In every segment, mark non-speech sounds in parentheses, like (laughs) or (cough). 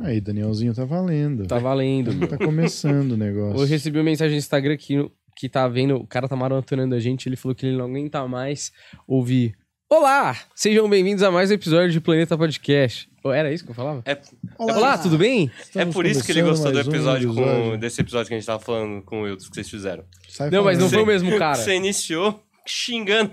Aí, Danielzinho, tá valendo. Tá valendo. Tá começando o negócio. Hoje recebi uma mensagem no Instagram que, que tá vendo, o cara tá maratonando a gente, ele falou que ele não aguenta mais ouvir. Olá! Sejam bem-vindos a mais um episódio de Planeta Podcast. Oh, Era isso que eu falava? É, Olá, tudo bem? é Estamos por isso que ele gostou do mais um episódio, com, episódio. desse episódio que a gente tava falando com o Wilton que vocês fizeram. Sai Não, mas não falando. foi o mesmo cara. Você iniciou xingando.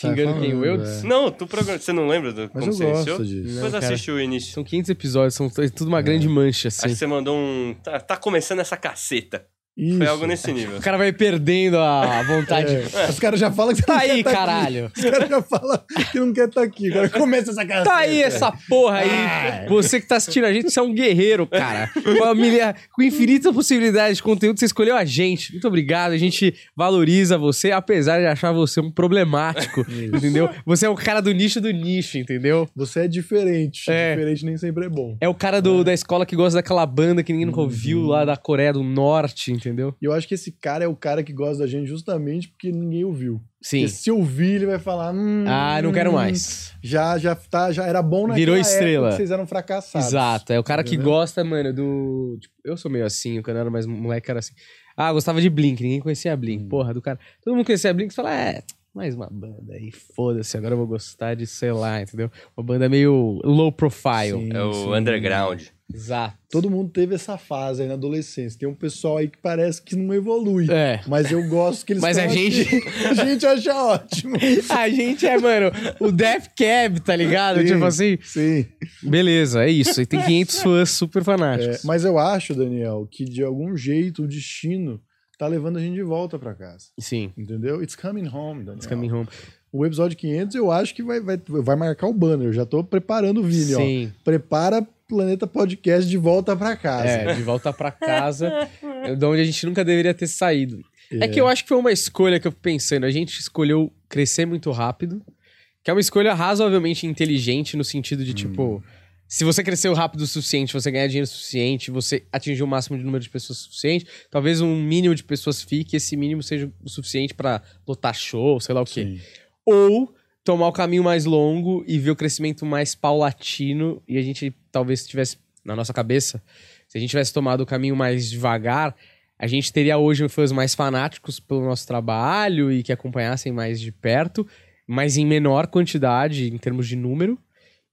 Xingando quem? O falando, Wilds? é. Não, tu programa... você não lembra do Mas como eu você gosto iniciou? disso. Depois Não, assiste o início. São 500 episódios, são tudo uma grande mancha, assim. Acho que você mandou um... Tá, tá começando essa caceta. Isso. Foi algo nesse nível. O cara vai perdendo a vontade. É, Os caras já falam que você Tá não quer aí, tá aqui. caralho. Os caras já falam que não quer estar aqui. Agora começa essa casa. Tá aí essa porra aí. Ah. Você que tá assistindo a gente, você é um guerreiro, cara. Com, a milha- com infinitas possibilidades de conteúdo, você escolheu a gente. Muito obrigado. A gente valoriza você, apesar de achar você um problemático. (laughs) entendeu? Você é o cara do nicho do nicho, entendeu? Você é diferente. É. Diferente nem sempre é bom. É o cara do- da escola que gosta daquela banda que ninguém nunca ouviu lá da Coreia do Norte, entendeu? E eu acho que esse cara é o cara que gosta da gente justamente porque ninguém ouviu. Sim. Porque se ouvir, ele vai falar. Hum, Ah, não quero mais. Já, já, tá, já era bom naquela Virou época estrela. que vocês eram fracassados. Exato. É o cara que Entendeu? gosta, mano, do. Tipo, eu sou meio assim, quando eu era mais moleque, era assim. Ah, gostava de Blink, ninguém conhecia Blink. Hum. Porra, do cara. Todo mundo conhecia Blink, você fala, é, mais uma banda aí, foda-se, agora eu vou gostar de, sei lá, entendeu? Uma banda meio low profile. Sim, É o sim. underground. Exato. Todo mundo teve essa fase aí na adolescência. Tem um pessoal aí que parece que não evolui. É. Mas eu gosto que eles Mas a gente- aqui. A gente acha ótimo. (laughs) A gente é, mano, o Death Cab, tá ligado? Sim, Tipo assim. Sim. Beleza, é isso. E tem 500 fãs super É, fanáticos. mas eu acho, Daniel, que de algum jeito o destino tá levando a gente de volta pra casa. Sim. Entendeu? It's coming home, Daniel. It's coming home. O episódio 500 eu acho que vai, vai, vai marcar o banner. Eu já tô preparando o vídeo, ó. Sim. Prepara Planeta Podcast de volta pra casa. É, de volta pra casa, (laughs) de onde a gente nunca deveria ter saído. É. É. que eu acho que foi uma escolha que eu fico pensando. A gente escolheu crescer muito rápido, que é uma escolha razoavelmente inteligente no sentido de, tipo, se você cresceu rápido o suficiente, você ganhar dinheiro o suficiente, você atingir o máximo de número de pessoas suficiente, talvez um mínimo de pessoas fique, esse mínimo seja o suficiente pra lotar show, sei lá o quê. Sim. Ou tomar o caminho mais longo e ver o crescimento mais paulatino e a gente talvez tivesse na nossa cabeça, se a gente tivesse tomado o caminho mais devagar, a gente teria hoje fãs mais fanáticos pelo nosso trabalho e que acompanhassem mais de perto, mas em menor quantidade em termos de número.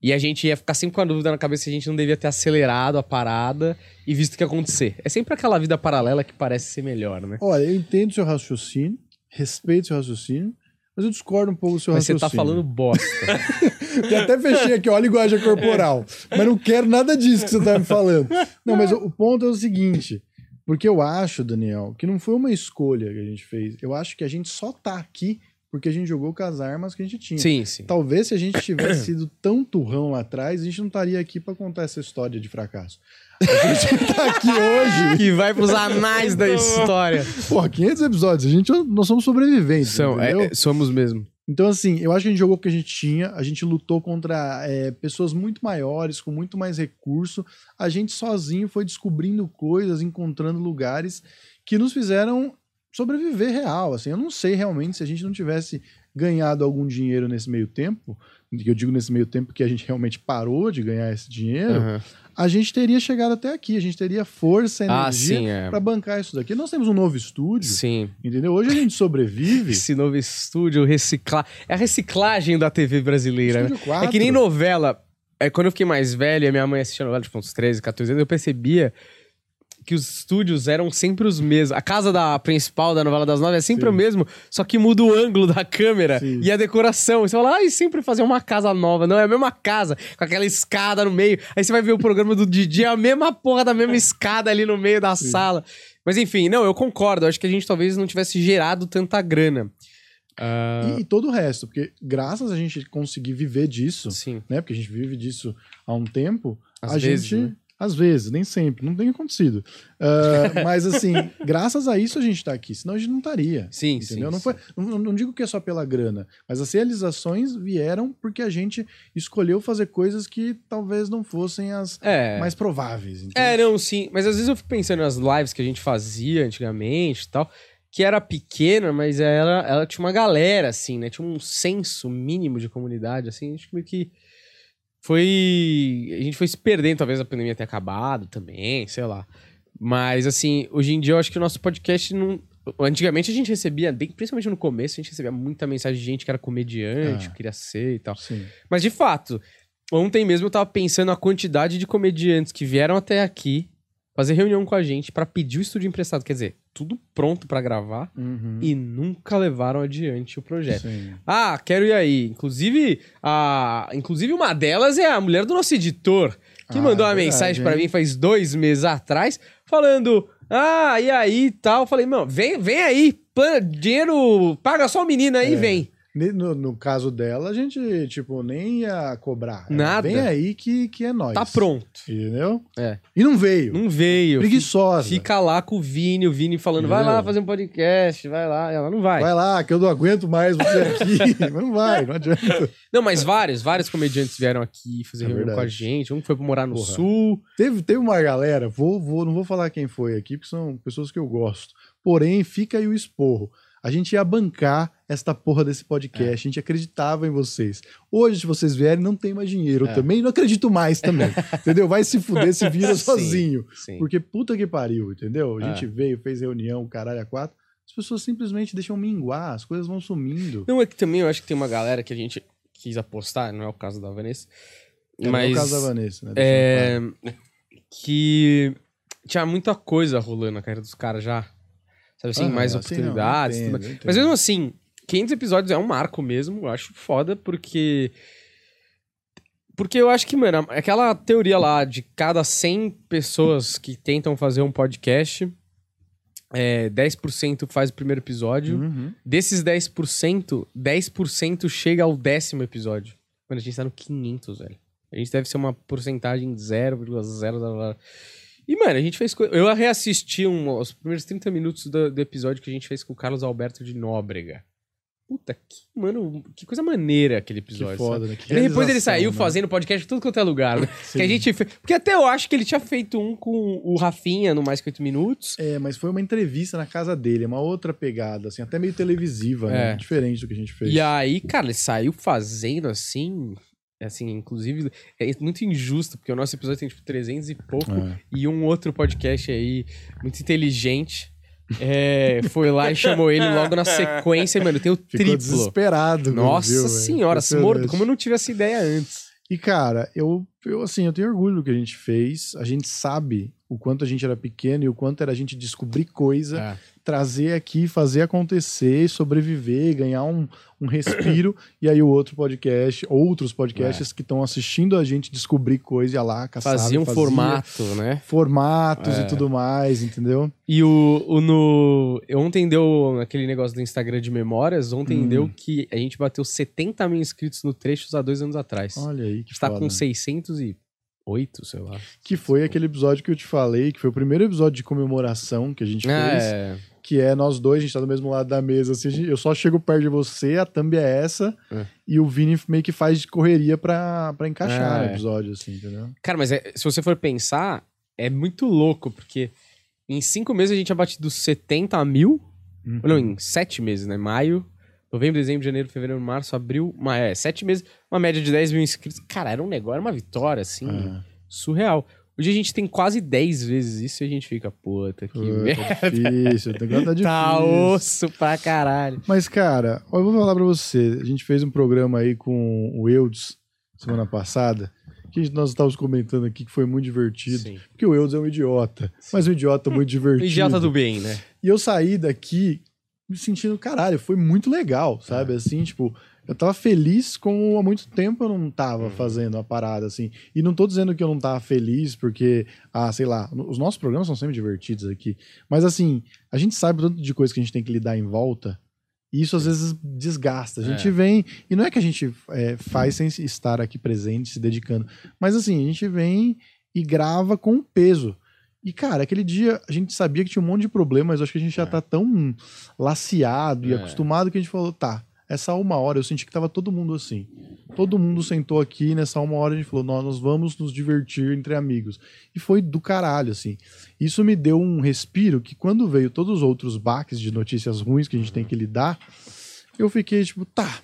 E a gente ia ficar sempre com a dúvida na cabeça se a gente não devia ter acelerado a parada e visto o que acontecer. É sempre aquela vida paralela que parece ser melhor, né? Olha, eu entendo seu raciocínio, respeito seu raciocínio, mas eu discordo um pouco do seu Mas você raciocínio. tá falando bosta. (laughs) Que até fechei aqui, ó, a linguagem corporal. Mas não quero nada disso que você tá me falando. Não, mas o, o ponto é o seguinte. Porque eu acho, Daniel, que não foi uma escolha que a gente fez. Eu acho que a gente só tá aqui porque a gente jogou com as armas que a gente tinha. sim, sim. Talvez se a gente (coughs) tivesse sido tão turrão lá atrás, a gente não estaria aqui pra contar essa história de fracasso. (laughs) A gente tá aqui hoje. Que vai pros anais da história. Porra, 500 episódios. A gente, nós somos sobreviventes. São, é- é, somos mesmo. Então, assim, eu acho que a gente jogou o que a gente tinha, a gente lutou contra é, pessoas muito maiores, com muito mais recurso. A gente sozinho foi descobrindo coisas, encontrando lugares que nos fizeram sobreviver real. Assim, eu não sei realmente se a gente não tivesse ganhado algum dinheiro nesse meio tempo, que eu digo nesse meio tempo que a gente realmente parou de ganhar esse dinheiro, Aham. a gente teria chegado até aqui, a gente teria força, Ah, energia sim, é. para bancar isso daqui. Nós temos um novo estúdio, Sim. entendeu? Hoje a gente sobrevive. (laughs) Esse novo estúdio, reciclar. É a reciclagem da TV brasileira, né? Estúdio 4. É que nem novela. É, quando eu fiquei mais velho, a minha mãe assistia novela, tipo, uns 13, 14 anos, eu percebia que os estúdios eram sempre os mesmos. A casa da principal da novela das nove é sempre Sim. o mesmo, só que muda o ângulo da câmera Sim. e a decoração. Você fala, ai, sempre fazer uma casa nova. Não, é a mesma casa, com aquela escada no meio. Aí você vai ver o programa do Didi, é a mesma porra da mesma escada ali no meio da sala. Mas enfim, não, eu concordo. Acho que a gente talvez não tivesse gerado tanta grana. Ah, E, e todo o resto, porque graças a gente conseguir viver disso, sim. né? Porque a gente vive disso há um tempo, Às a vezes, gente. né? Às vezes, nem sempre, não tem acontecido. Ah, (laughs) mas assim, graças a isso a gente tá aqui, senão a gente não estaria. Sim, Entendeu? sim. não, foi, não, não digo que é só pela grana, mas as realizações vieram porque a gente escolheu fazer coisas que talvez não fossem as É. mais prováveis. entendeu? É, não, sim. Mas às vezes eu fico pensando nas lives que a gente fazia antigamente e tal, que era pequena, mas ela, ela tinha uma galera, assim, né? Tinha um senso mínimo de comunidade, assim. Acho que meio que foi. A gente foi se perdendo, talvez a pandemia tenha acabado também, sei lá. Mas, assim, hoje em dia eu acho que o nosso podcast não. Antigamente a gente recebia, principalmente no começo, a gente recebia muita mensagem de gente que era comediante, Ah. queria ser e tal. Sim. Mas de fato, ontem mesmo eu tava pensando a quantidade de comediantes que vieram até aqui fazer reunião com a gente pra pedir o estúdio emprestado. Quer dizer, tudo pronto pra gravar Uhum. e nunca levaram adiante o projeto. Sim. Ah, quero ir aí. Inclusive, a... Inclusive, uma delas é a mulher do nosso editor, que Ah, mandou uma é verdade, mensagem hein? mim faz dois meses atrás, falando: Ah, e aí e tal. Falei, não, vem, vem aí, pan- dinheiro, paga só o menino aí, É. vem. No, no caso dela, a gente, tipo, nem ia cobrar. Era, Nada. Vem aí que, que é nós. Tá pronto. Entendeu? É. E não veio. Não veio. Preguiçosa. Fica lá com o Vini, o Vini falando, vai lá fazer um podcast, vai lá. Ela não vai. Vai lá, que eu não aguento mais você aqui. Mas (laughs) (laughs) não vai, não adianta. Não, mas vários, vários comediantes vieram aqui fazer É reunião com a verdade. gente. Um foi pra morar no Porra. sul. Teve, teve uma galera, vou, vou, não vou falar quem foi aqui, porque são pessoas que eu gosto. Porém, fica aí o esporro. A gente ia bancar esta porra desse podcast, É. a gente acreditava em vocês. Hoje, se vocês vierem, não tem mais dinheiro. É. Também não acredito mais também. (laughs) entendeu? Vai se fuder, se vira (laughs) Sim. sozinho. Sim. Porque puta que pariu, entendeu? A É. gente veio, fez reunião, caralho, a quatro. As pessoas simplesmente deixam minguar, as coisas vão sumindo. Não, é que também eu acho que tem uma galera que a gente quis apostar, não é o caso da Vanessa. É, não é mas o caso da Vanessa, né? é, que tinha muita coisa rolando na carreira dos caras já. Sabe assim, Aham, mais assim, não, oportunidades. eu entendo. Mas mesmo assim, 500 episódios é um marco mesmo. Eu acho foda, porque. Porque eu acho que, mano, aquela teoria lá de cada 100 pessoas que tentam fazer um podcast, é, 10% faz o primeiro episódio. Uhum. Desses 10%, 10% chega ao décimo episódio. Mano, a gente tá no 500, velho. A gente deve ser uma porcentagem 0,0. E, mano, a gente fez. co- Eu reassisti um, os primeiros 30 minutos do, do episódio que a gente fez com o Carlos Alberto de Nóbrega. Puta, que, mano, que coisa maneira aquele Que episódio. foda, sabe? né? Que depois ele saiu né? fazendo podcast tudo quanto é lugar, né? (laughs) Que a gente fez. Porque até eu acho que ele tinha feito um com o Rafinha no Mais Que 8 Minutos. É, mas foi uma entrevista na casa dele, é uma outra pegada, assim, até meio televisiva, né? É. Diferente do que a gente fez. E aí, cara, ele saiu fazendo assim. Assim, inclusive, é muito injusto, porque o nosso episódio tem tipo 300 e pouco. É. E um outro podcast aí, muito inteligente, é, foi lá e chamou ele logo na sequência, mano. Tem o Ficou triplo. desesperado. Nossa viu, senhora, se mordo. Como eu não tive essa ideia antes? E, cara, eu, eu, assim, eu tenho orgulho do que a gente fez. A gente sabe o quanto a gente era pequeno e o quanto era a gente descobrir coisa, É. trazer aqui, fazer acontecer, sobreviver, ganhar um, um respiro. (clears throat) e aí o outro podcast, outros podcasts que estão assistindo a gente descobrir coisa, ia lá, caçava, Fazia um fazia formato, né? Formatos É. e tudo mais, entendeu? E o, o no. Ontem deu aquele negócio do Instagram de memórias. Ontem Hum. deu que a gente bateu 70 mil inscritos no Trechos há dois anos atrás. Olha aí, que Está foda. com 608, sei lá. Que foi aquele episódio que eu te falei, que foi o primeiro episódio de comemoração que a gente fez. É, Que é nós dois, a gente tá do mesmo lado da mesa, assim, gente- eu só chego perto de você, a thumb é essa, É. e o Vini meio que faz de correria pra, pra encaixar É. no episódio, assim, entendeu? Cara, mas é- se você for pensar, é muito louco, porque em cinco meses a gente tinha batido 70 mil. Uhum. Não, em sete meses, né? Maio, novembro, dezembro, janeiro, fevereiro, março, abril. ma- É, sete meses, uma média de 10 mil inscritos. Cara, era um negócio, era uma vitória, assim, É. surreal. Hoje a gente tem quase 10 vezes isso e a gente fica, puta, que Puta, merda. difícil, o negócio tá (laughs) difícil. Tá osso pra caralho. Mas, cara, eu vou falar pra você, a gente fez um programa aí com o Eudes semana passada, que nós estávamos comentando aqui que foi muito divertido, Sim. porque o Eudes é um idiota, mas um idiota muito O (laughs) divertido. idiota do bem, né? E eu saí daqui me sentindo, caralho, foi muito legal, É. sabe? Assim, tipo, eu tava feliz como há muito tempo eu não tava Uhum. fazendo a parada, assim. E não tô dizendo que eu não tava feliz porque, ah, sei lá, os nossos programas são sempre divertidos aqui. Mas, assim, a gente sabe o tanto de coisa que a gente tem que lidar em volta. E isso às vezes desgasta. A gente É. vem. E não é que a gente é, faz sem estar aqui presente, se dedicando. Mas assim, a gente vem e grava com peso. E, cara, aquele dia a gente sabia que tinha um monte de problemas, mas acho que a gente já tá tão laciado e É. acostumado que a gente falou, tá, essa uma hora eu senti que tava todo mundo assim. Todo mundo sentou aqui nessa uma hora a gente falou, nós, nós vamos nos divertir entre amigos. E foi do caralho, assim. Isso me deu um respiro que quando veio todos os outros baques de notícias ruins que a gente tem que lidar, eu fiquei tipo, tá.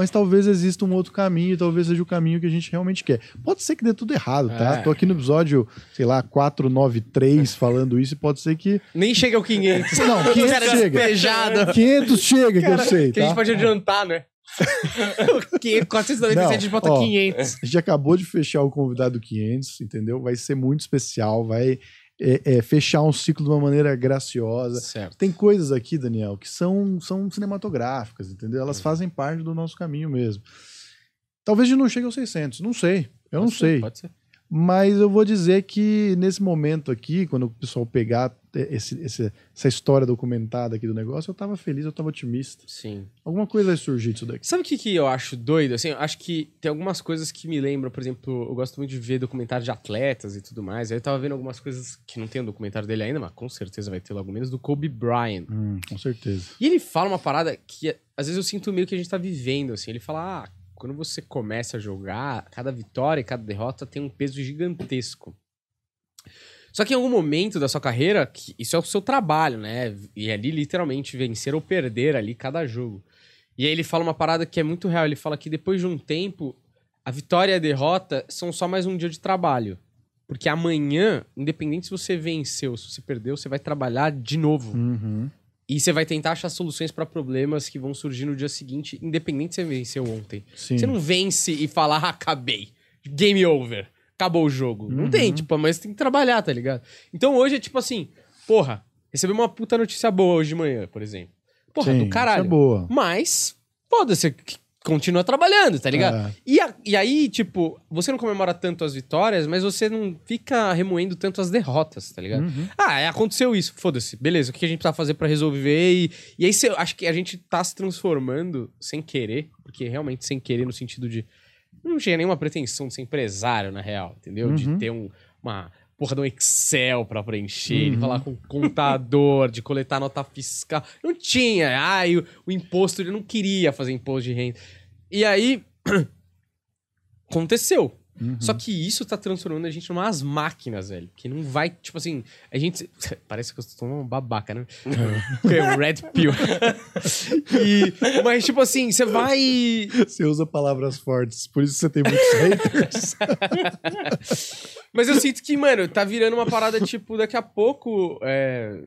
Mas talvez exista um outro caminho, e talvez seja o caminho que a gente realmente quer. Pode ser que dê tudo errado, tá? É. Tô aqui no episódio, sei lá, 493 falando isso, e pode ser que. Nem chega ao 500. Não, (laughs) 500 Cara chega. despejado. 500 chega, que eu sei, Que a gente tá? pode adiantar, né? (laughs) 500, 497 a gente Não, bota ó, 500. A gente acabou de fechar o convidado 500, entendeu? Vai ser muito especial, vai é, é, fechar um ciclo de uma maneira graciosa. Certo. Tem coisas aqui, Daniel, que são, são cinematográficas, entendeu? Elas fazem parte do nosso caminho mesmo. Talvez a gente não chegue aos 600, não sei. Eu não Pode ser, sei. Pode ser. Mas eu vou dizer que nesse momento aqui, quando o pessoal pegar esse- esse- essa história documentada aqui do negócio, eu tava feliz, eu tava otimista. Sim. Alguma coisa vai surgir disso daqui. Sabe o que, que eu acho doido? Assim, eu acho que tem algumas coisas que me lembram, por exemplo, eu gosto muito de ver documentários de atletas e tudo mais. Aí eu tava vendo algumas coisas que não tem o documentário dele ainda, mas com certeza vai ter logo menos, do Kobe Bryant. Hum, com certeza. E ele fala uma parada que às vezes eu sinto meio que a gente tá vivendo, assim. Ele fala, ah, quando você começa a jogar, cada vitória e cada derrota tem um peso gigantesco. Só que em algum momento da sua carreira, isso é o seu trabalho, né? E ali, literalmente, vencer ou perder ali cada jogo. E aí ele fala uma parada que é muito real. Ele fala que depois de um tempo, a vitória e a derrota são só mais um dia de trabalho. Porque amanhã, independente se você venceu, se você perdeu, você vai trabalhar de novo. Uhum. E você vai tentar achar soluções pra problemas que vão surgir no dia seguinte, independente se você venceu ontem. Sim. Você não vence e fala, ah, acabei. Game over. Acabou o jogo. Não Uhum. tem, tipo, mas tem que trabalhar, tá ligado? Então hoje é tipo assim, porra, recebi uma puta notícia boa hoje de manhã, por exemplo. Porra, Sim, do caralho. Isso é boa. Mas, foda-se, c- continua trabalhando, tá ligado? É. E, a- e aí, tipo, você não comemora tanto as vitórias, mas você não fica remoendo tanto as derrotas, tá ligado? Uhum. Ah, é, aconteceu isso, foda-se, beleza, o que a gente precisa fazer pra resolver? E, e aí, cê- acho que a gente tá se transformando sem querer, porque realmente sem querer no sentido de. Não tinha nenhuma pretensão de ser empresário, na real, entendeu? De Uhum. ter um, uma porra de um Excel pra preencher, de Uhum. falar com o contador, de coletar nota fiscal. Não tinha. Ah, o, o imposto, ele não queria fazer imposto de renda. E aí. (clears throat) aconteceu. Uhum. Só que isso tá transformando a gente numas máquinas, velho. Que não vai, tipo assim, a gente. (laughs) Parece que eu tô um babaca, né? é (laughs) um red pill. (laughs) E- mas, tipo assim, você vai. Você usa palavras fortes, por isso você tem muitos haters. Mas eu sinto que, mano, tá virando uma parada, tipo, daqui a pouco. é,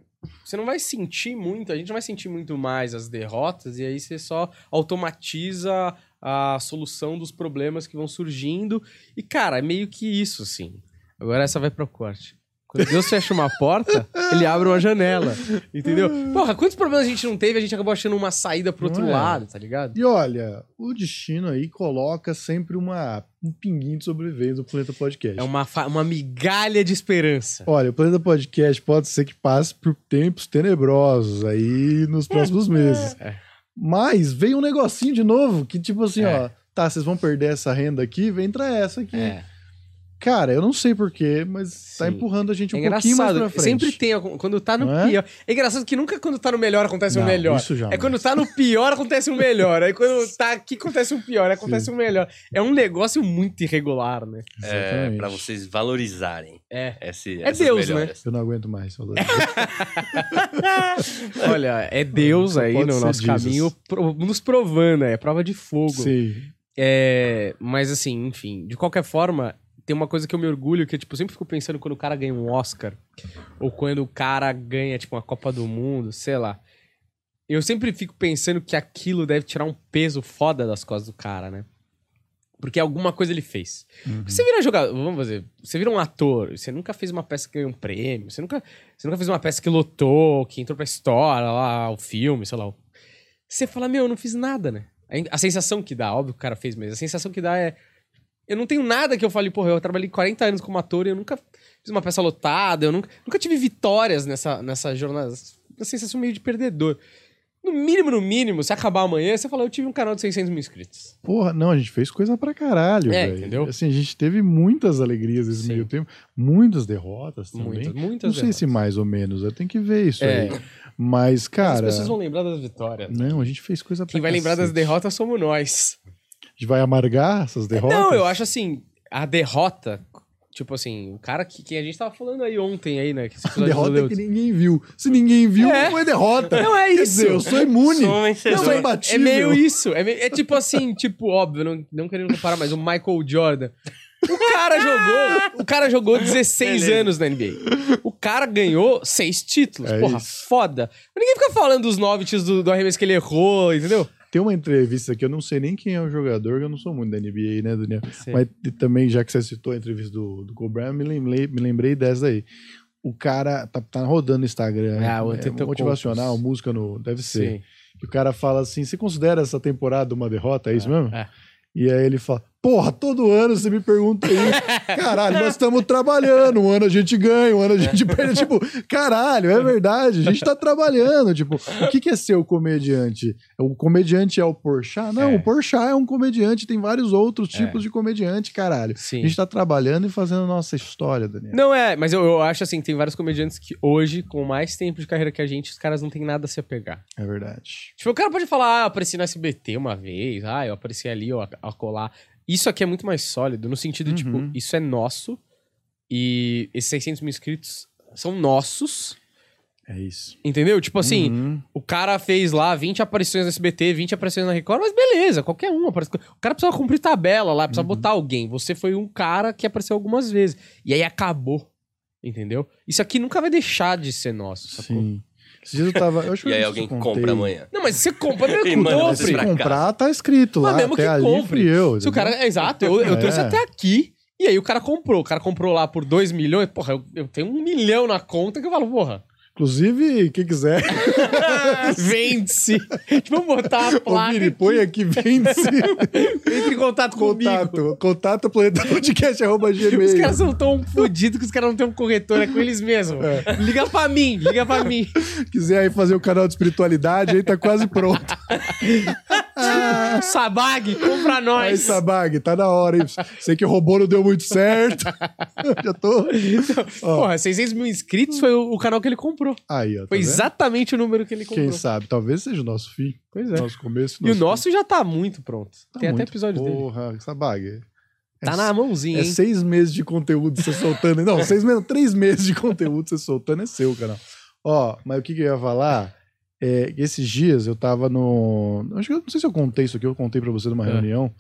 Você não vai sentir muito, a gente não vai sentir muito mais as derrotas, e aí você só automatiza a solução dos problemas que vão surgindo. E, cara, é meio que isso, assim. Agora essa vai pro corte. Quando Deus fecha uma porta, ele abre uma janela. Entendeu? Porra, quantos problemas a gente não teve? A gente acabou achando uma saída pro outro é? lado, tá ligado? E olha, o destino aí coloca sempre uma, um pinguinho de sobrevivência do Planeta Podcast. É uma, uma migalha de esperança. Olha, o Planeta Podcast pode ser que passe por tempos tenebrosos aí nos próximos meses. É. Mas veio um negocinho de novo que, tipo assim, É. ó, tá, vocês vão perder essa renda aqui, vem entrar essa aqui. É. Cara, eu não sei porquê, mas tá Sim. empurrando a gente um é pouquinho mais engraçado. pra frente. Sempre tem quando tá no é? pior. É engraçado que nunca quando tá no melhor acontece o Não, melhor. isso jamais. É quando tá no pior acontece o melhor. Aí quando tá aqui acontece o pior, acontece o melhor. É um negócio muito irregular, né? É, Exatamente. pra vocês valorizarem É. esse, É Deus, né? melhoras. Eu não aguento mais. falando. (laughs) Olha, é Deus aí no nosso Jesus. caminho nos provando, é prova de fogo. Sim. É, mas assim, enfim, de qualquer forma, tem uma coisa que eu me orgulho, que tipo, eu sempre fico pensando quando o cara ganha um Oscar, ou quando o cara ganha, tipo, uma Copa do Mundo, sei lá. Eu sempre fico pensando que aquilo deve tirar um peso foda das costas do cara, né? Porque alguma coisa ele fez. Uhum. Você vira jogador, vamos fazer, você vira um ator, você nunca fez uma peça que ganhou um prêmio, você nunca, você nunca fez uma peça que lotou, que entrou pra história, lá, o filme, sei lá. Você fala, meu, eu não fiz nada, né? A- A sensação que dá, óbvio que o cara fez, mas a sensação que dá é. Eu não tenho nada que eu fale, porra, eu trabalhei 40 anos como ator e eu nunca fiz uma peça lotada, eu nunca, nunca tive vitórias nessa, nessa jornada. Uma sensação meio de perdedor. No mínimo, no mínimo, se acabar amanhã, você fala, eu tive um canal de 600 mil inscritos. Porra, não, a gente fez coisa pra caralho, É, velho. entendeu? Assim, a gente teve muitas alegrias nesse Sim. meio tempo, muitas derrotas também. Muitas, muitas não sei se derrotas. mais ou menos, eu tenho que ver isso É. aí. Mas, cara. As pessoas vão lembrar das vitórias. Não, a gente fez coisa pra Quem vai lembrar das cacete. derrotas somos nós. A gente vai amargar essas derrotas? Não, eu acho assim, a derrota, tipo assim, o cara que, que a gente tava falando aí ontem aí, né? Que do Derrota Leutz. que ninguém viu. Se ninguém viu, É. não foi derrota. Não é Quer isso. dizer, eu sou imune. Sou vencedor. eu sou é imbatível. meio isso. É, meio- é tipo assim, (laughs) tipo, óbvio, não, não querendo comparar, mas o Michael Jordan. O cara jogou, (laughs) o cara jogou 16 Beleza. anos na NBA. O cara ganhou seis títulos. É Porra, isso. foda. Mas ninguém fica falando dos nove títulos do, do arremesso que ele errou, entendeu? Tem uma entrevista que eu não sei nem quem é o jogador, que eu não sou muito da NBA, né, Daniel? Mas também, já que você citou a entrevista do, do Kobe Bryant, me lembrei, me lembrei dessa aí. O cara tá, tá rodando no Instagram, Ah, é, motivacional, música no. Deve ser. Sim. E o cara fala assim: você considera essa temporada uma derrota? É isso mesmo? é. E aí ele fala: Porra, todo ano você me pergunta isso. (laughs) Caralho, nós estamos trabalhando. Um ano a gente ganha, um ano a gente (laughs) perde. Tipo, caralho, é verdade. A gente tá trabalhando. Tipo, o que, que é ser o comediante? O comediante é o Porchat? Não, É. o Porchat é um comediante. Tem vários outros tipos de comediante, caralho. Sim. A gente tá trabalhando e fazendo nossa história, Daniel. Não é, mas eu, eu acho assim, tem vários comediantes que hoje, com mais tempo de carreira que a gente, os caras não têm nada a se apegar. É verdade. Tipo, o cara pode falar, ah, eu apareci no SBT uma vez, ah, eu apareci ali, ó, a colar. Isso aqui é muito mais sólido, no sentido, Uhum. tipo, isso é nosso e esses 600 mil inscritos são nossos, É isso. entendeu? Tipo assim, Uhum. o cara fez lá 20 aparições no SBT, 20 aparições na Record, mas beleza, qualquer um aparece. O cara precisa cumprir tabela lá, Uhum. precisa botar alguém. Você foi um cara que apareceu algumas vezes. E aí acabou, entendeu? Isso aqui nunca vai deixar de ser nosso, sacou? Sim. Esses dias eu tava. Eu acho que E aí alguém compra amanhã. Não, mas você compra, mesmo (laughs) E manda compre. você Se pra comprar, tá escrito Mas lá. mesmo até que ali compre. fui eu. Se o cara. É, exato, eu, eu É. trouxe até aqui. E aí o cara comprou. O cara comprou lá por 2 milhões. Porra, eu, eu tenho um milhão na conta que eu falo, porra. Inclusive, quem quiser, (laughs) Vende-se. Vamos botar a ô placa. Vini, põe aqui, vende-se. (laughs) Entre em contato comigo. Contato. Contato planetapodcast, arroba Os caras são tão fodidos que os caras não têm um corretor, é com eles mesmos. Liga pra mim, liga pra mim. quiser aí fazer o canal de espiritualidade, aí tá quase pronto. (laughs) Sabag, compra Aí, nós. Sabag, tá na hora, hein? Sei que o robô não deu muito certo. Já tô. Ó, Porra, 600 mil inscritos foi o canal que ele comprou. Aí, ó. tá Foi vendo? exatamente o número que ele comprou. Quem sabe? Talvez seja o nosso fim. Pois é. Nosso começo. E o nosso já tá muito pronto. Tá Tem até muito. episódio dele. Porra, Sabag. Tá na mãozinha, É hein? seis meses de conteúdo você soltando. Não, seis meses, três meses de conteúdo você soltando é seu, canal. Ó, mas o que, que eu ia falar? É, que esses dias eu tava no. Acho que eu não sei se eu contei isso aqui, eu contei pra você numa É. reunião,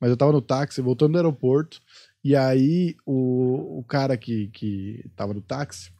mas eu tava no táxi, voltando do aeroporto, e aí o, o cara que, que tava no táxi,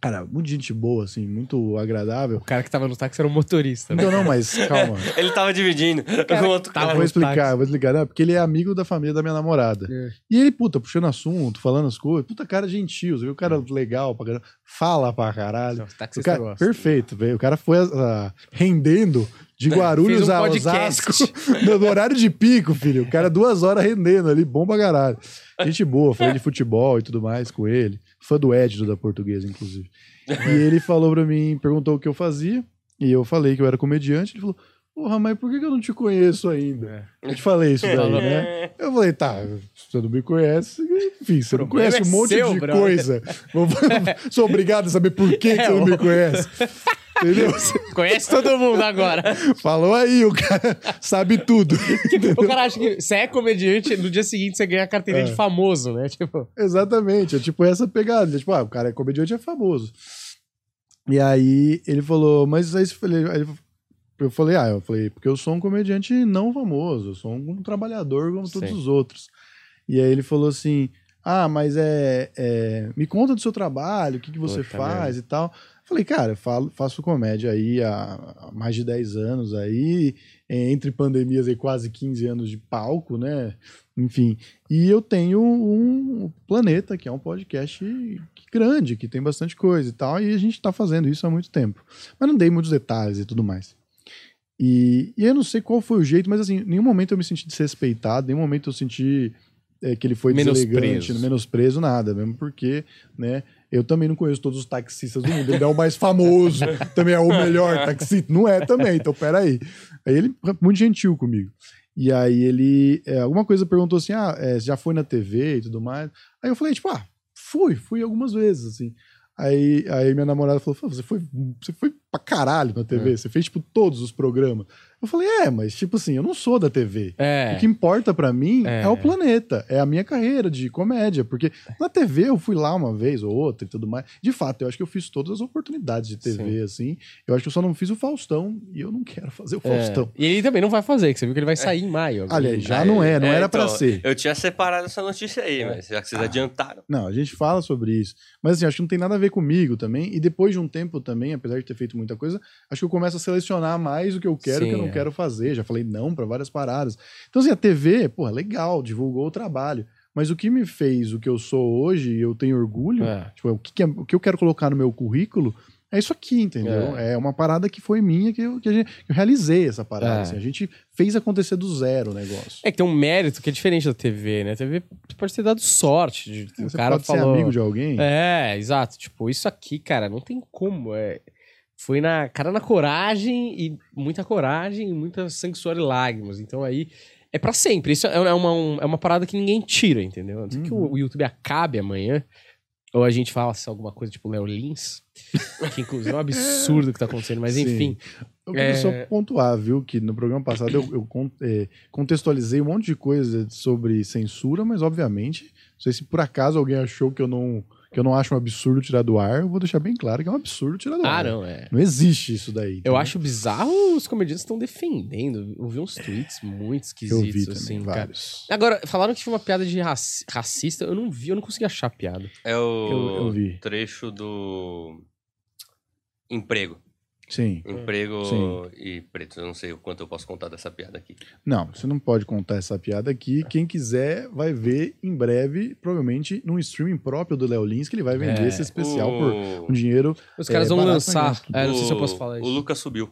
cara, muito gente boa, assim, muito agradável. O cara que tava no táxi era um motorista. né? Então, não, mas calma. (laughs) Ele tava dividindo com o outro cara. vou explicar, táxi. vou explicar. Não, porque ele é amigo da família da minha namorada. É. E ele, puta, puxando assunto, falando as coisas. Puta, cara gentil, você viu? O cara legal pra caralho. Fala pra caralho. Não, O táxista cara, gosta. perfeito, velho. O cara foi ah, rendendo de (laughs) Guarulhos um a. Osasco (laughs) no, no horário de pico, filho. O cara duas horas rendendo ali, bom pra caralho. Gente boa, falei de futebol e tudo mais com ele. Fã do Ed, do da portuguesa, inclusive. (laughs) E ele falou pra mim, perguntou o que eu fazia. E eu falei que eu era comediante. Ele falou, porra, mas por que eu não te conheço ainda? Eu te falei isso daí, né? Eu falei, tá, você não me conhece, enfim, você não conhece um é monte seu, de brother. coisa. Sou obrigado a saber por que, que (laughs) você não me conhece. Entendeu? Conhece todo mundo agora. Falou aí, o cara sabe tudo. (laughs) o cara acha que você é comediante, no dia seguinte você ganha a carteirinha É. de famoso, né? Tipo, Exatamente, é tipo essa pegada. Tipo, ah, o cara é comediante, é famoso. E aí ele falou, mas aí falei, aí eu falei, ah, eu falei, porque eu sou um comediante não famoso, eu sou um trabalhador como todos Sim. os outros. E aí ele falou assim, ah, mas é, é, me conta do seu trabalho, o que, que você Puta faz e tal. Eu Falei, cara, eu falo, faço comédia aí há, há mais de 10 anos aí, entre pandemias aí quase 15 anos de palco, né? Enfim, e eu tenho um Planeta, que é um podcast grande, que tem bastante coisa e tal, e a gente tá fazendo isso há muito tempo. Mas não dei muitos detalhes e tudo mais. E, e eu não sei qual foi o jeito, mas assim, em nenhum momento eu me senti desrespeitado, em nenhum momento eu senti é, que ele foi deselegante, menosprezo, nada, mesmo porque, né, Eu também não conheço todos os taxistas do mundo. Ele é o mais famoso, (laughs) também é o melhor taxista. Não é também, então peraí. Aí ele muito gentil comigo. E aí ele, é, alguma coisa perguntou assim, ah, é, já foi na TV e tudo mais. Aí eu falei, tipo, ah, fui, fui algumas vezes, assim. Aí, aí minha namorada falou, "Pô, você foi, você foi pra caralho na TV, você fez, tipo, todos os programas. Eu falei, é, mas, tipo assim, eu não sou da TV. É. O que importa pra mim é. É. o planeta, é a minha carreira de comédia, porque na TV eu fui lá uma vez ou outra e tudo mais. De fato, eu acho que eu fiz todas as oportunidades de TV, assim. Eu acho que eu só não fiz o Faustão e eu não quero fazer o Faustão. É. E ele também não vai fazer, que você viu que ele vai sair em maio. Aliás, já não é, não É, era pra então, ser. Eu tinha separado essa notícia aí, mas já que vocês adiantaram. Não, a gente fala sobre isso. Mas assim, acho que não tem nada a ver comigo também. E depois de um tempo também, apesar de ter feito muita coisa, acho que eu começo a selecionar mais o que eu quero e o que eu não é. quero fazer. Já falei não pra várias paradas. Então, assim, a TV, porra, legal, divulgou o trabalho. Mas o que me fez o que eu sou hoje, e eu tenho orgulho, É. tipo, o que, que é- o que eu quero colocar no meu currículo é isso aqui, entendeu? É, uma parada que foi minha, que eu, que a gente- eu realizei essa parada. É. assim. a gente fez acontecer do zero o negócio. É que tem um mérito que é diferente da TV, né? A TV pode ter dado sorte. De, o Você cara pode falou. ser amigo de alguém. É, exato. Tipo, isso aqui, cara, não tem como. É... Foi na cara na coragem e muita coragem e muita sangue, suor e lágrimas. Então aí é pra sempre. Isso é uma, um- é uma parada que ninguém tira, entendeu? A não ser que o, o YouTube acabe amanhã. Ou a gente fala alguma coisa tipo Léo Lins, que inclusive é um absurdo o que tá acontecendo, mas Sim. enfim. Eu queria É. só pontuar, viu, que no programa passado eu, eu é, contextualizei um monte de coisa sobre censura, mas obviamente, não sei se por acaso alguém achou que eu não, que eu não acho um absurdo tirar do ar, eu vou deixar bem claro que é um absurdo tirar do Ah, ar. não, é. Não existe isso daí. Eu acho bizarro os comediantes estão defendendo. Eu vi uns tweets muito Eu vi esquisitos, também, assim, cara. vários. Agora, falaram que foi uma piada de raci- racista. Eu não vi, eu não consegui achar a piada. É o Eu- eu vi. trecho do emprego. Sim. Emprego Sim. e preto. Eu não sei o quanto eu posso contar dessa piada aqui. Não, você não pode contar essa piada aqui. Quem quiser vai ver em breve, provavelmente, num streaming próprio do Léo Lins, que ele vai vender É. esse especial o... por um dinheiro. Os caras É, vão lançar. É, não sei se eu o- posso falar O isso. Lucas subiu.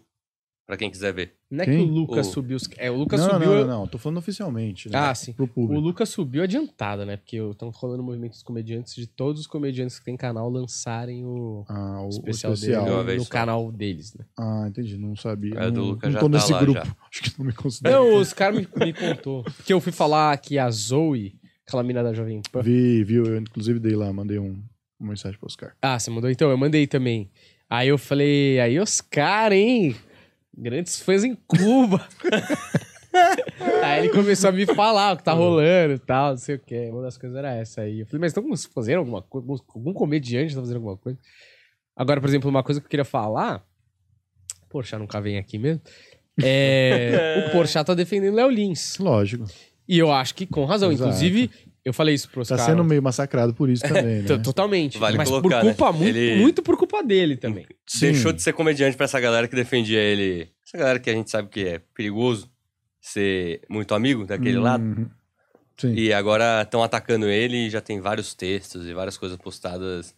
Pra quem quiser ver. Não é que Quem? o Lucas O- subiu. Os... É, o Lucas não, subiu. não, não, não. Tô falando oficialmente. Né? Ah, sim. Pro O público. Lucas subiu adiantado, né? Porque estão rolando o movimento dos comediantes de todos os comediantes que tem canal lançarem o Ah, o o especial, especial. Dele no só. canal deles, né? Ah, entendi. Não sabia. É, do não, Lucas não já tô tá nesse lá, grupo. já. (laughs) Acho que não me considero. Não, os caras me, me contou. Que eu fui falar que a Zoe, aquela mina da Jovem Pan. Vi, viu? Eu inclusive dei lá, mandei um, uma mensagem pro Oscar. Ah, você mandou? Então, eu mandei também. Aí eu falei, aí os caras, hein? Grandes fãs em Cuba. (laughs) aí ele começou a me falar o que tá rolando e tal, não sei o que. Uma das coisas era essa aí. Eu falei, mas estão fazendo alguma coisa? Algum comediante tá fazendo alguma coisa? Agora, por exemplo, uma coisa que eu queria falar. Porchat nunca vem aqui mesmo. É, (laughs) o Porchat tá defendendo Léo Lins. Lógico. E eu acho que com razão. Exato. Inclusive, eu falei isso pros Tá caras. sendo meio massacrado por isso (laughs) também, né? Totalmente. Vale mas colocar, por culpa, né? muito, Ele- muito por culpa dele também. Sim. Deixou de ser comediante pra essa galera que defendia ele. Essa galera que a gente sabe que é perigoso ser muito amigo daquele lado. Uhum. Sim. E agora estão atacando ele e já tem vários textos e várias coisas postadas.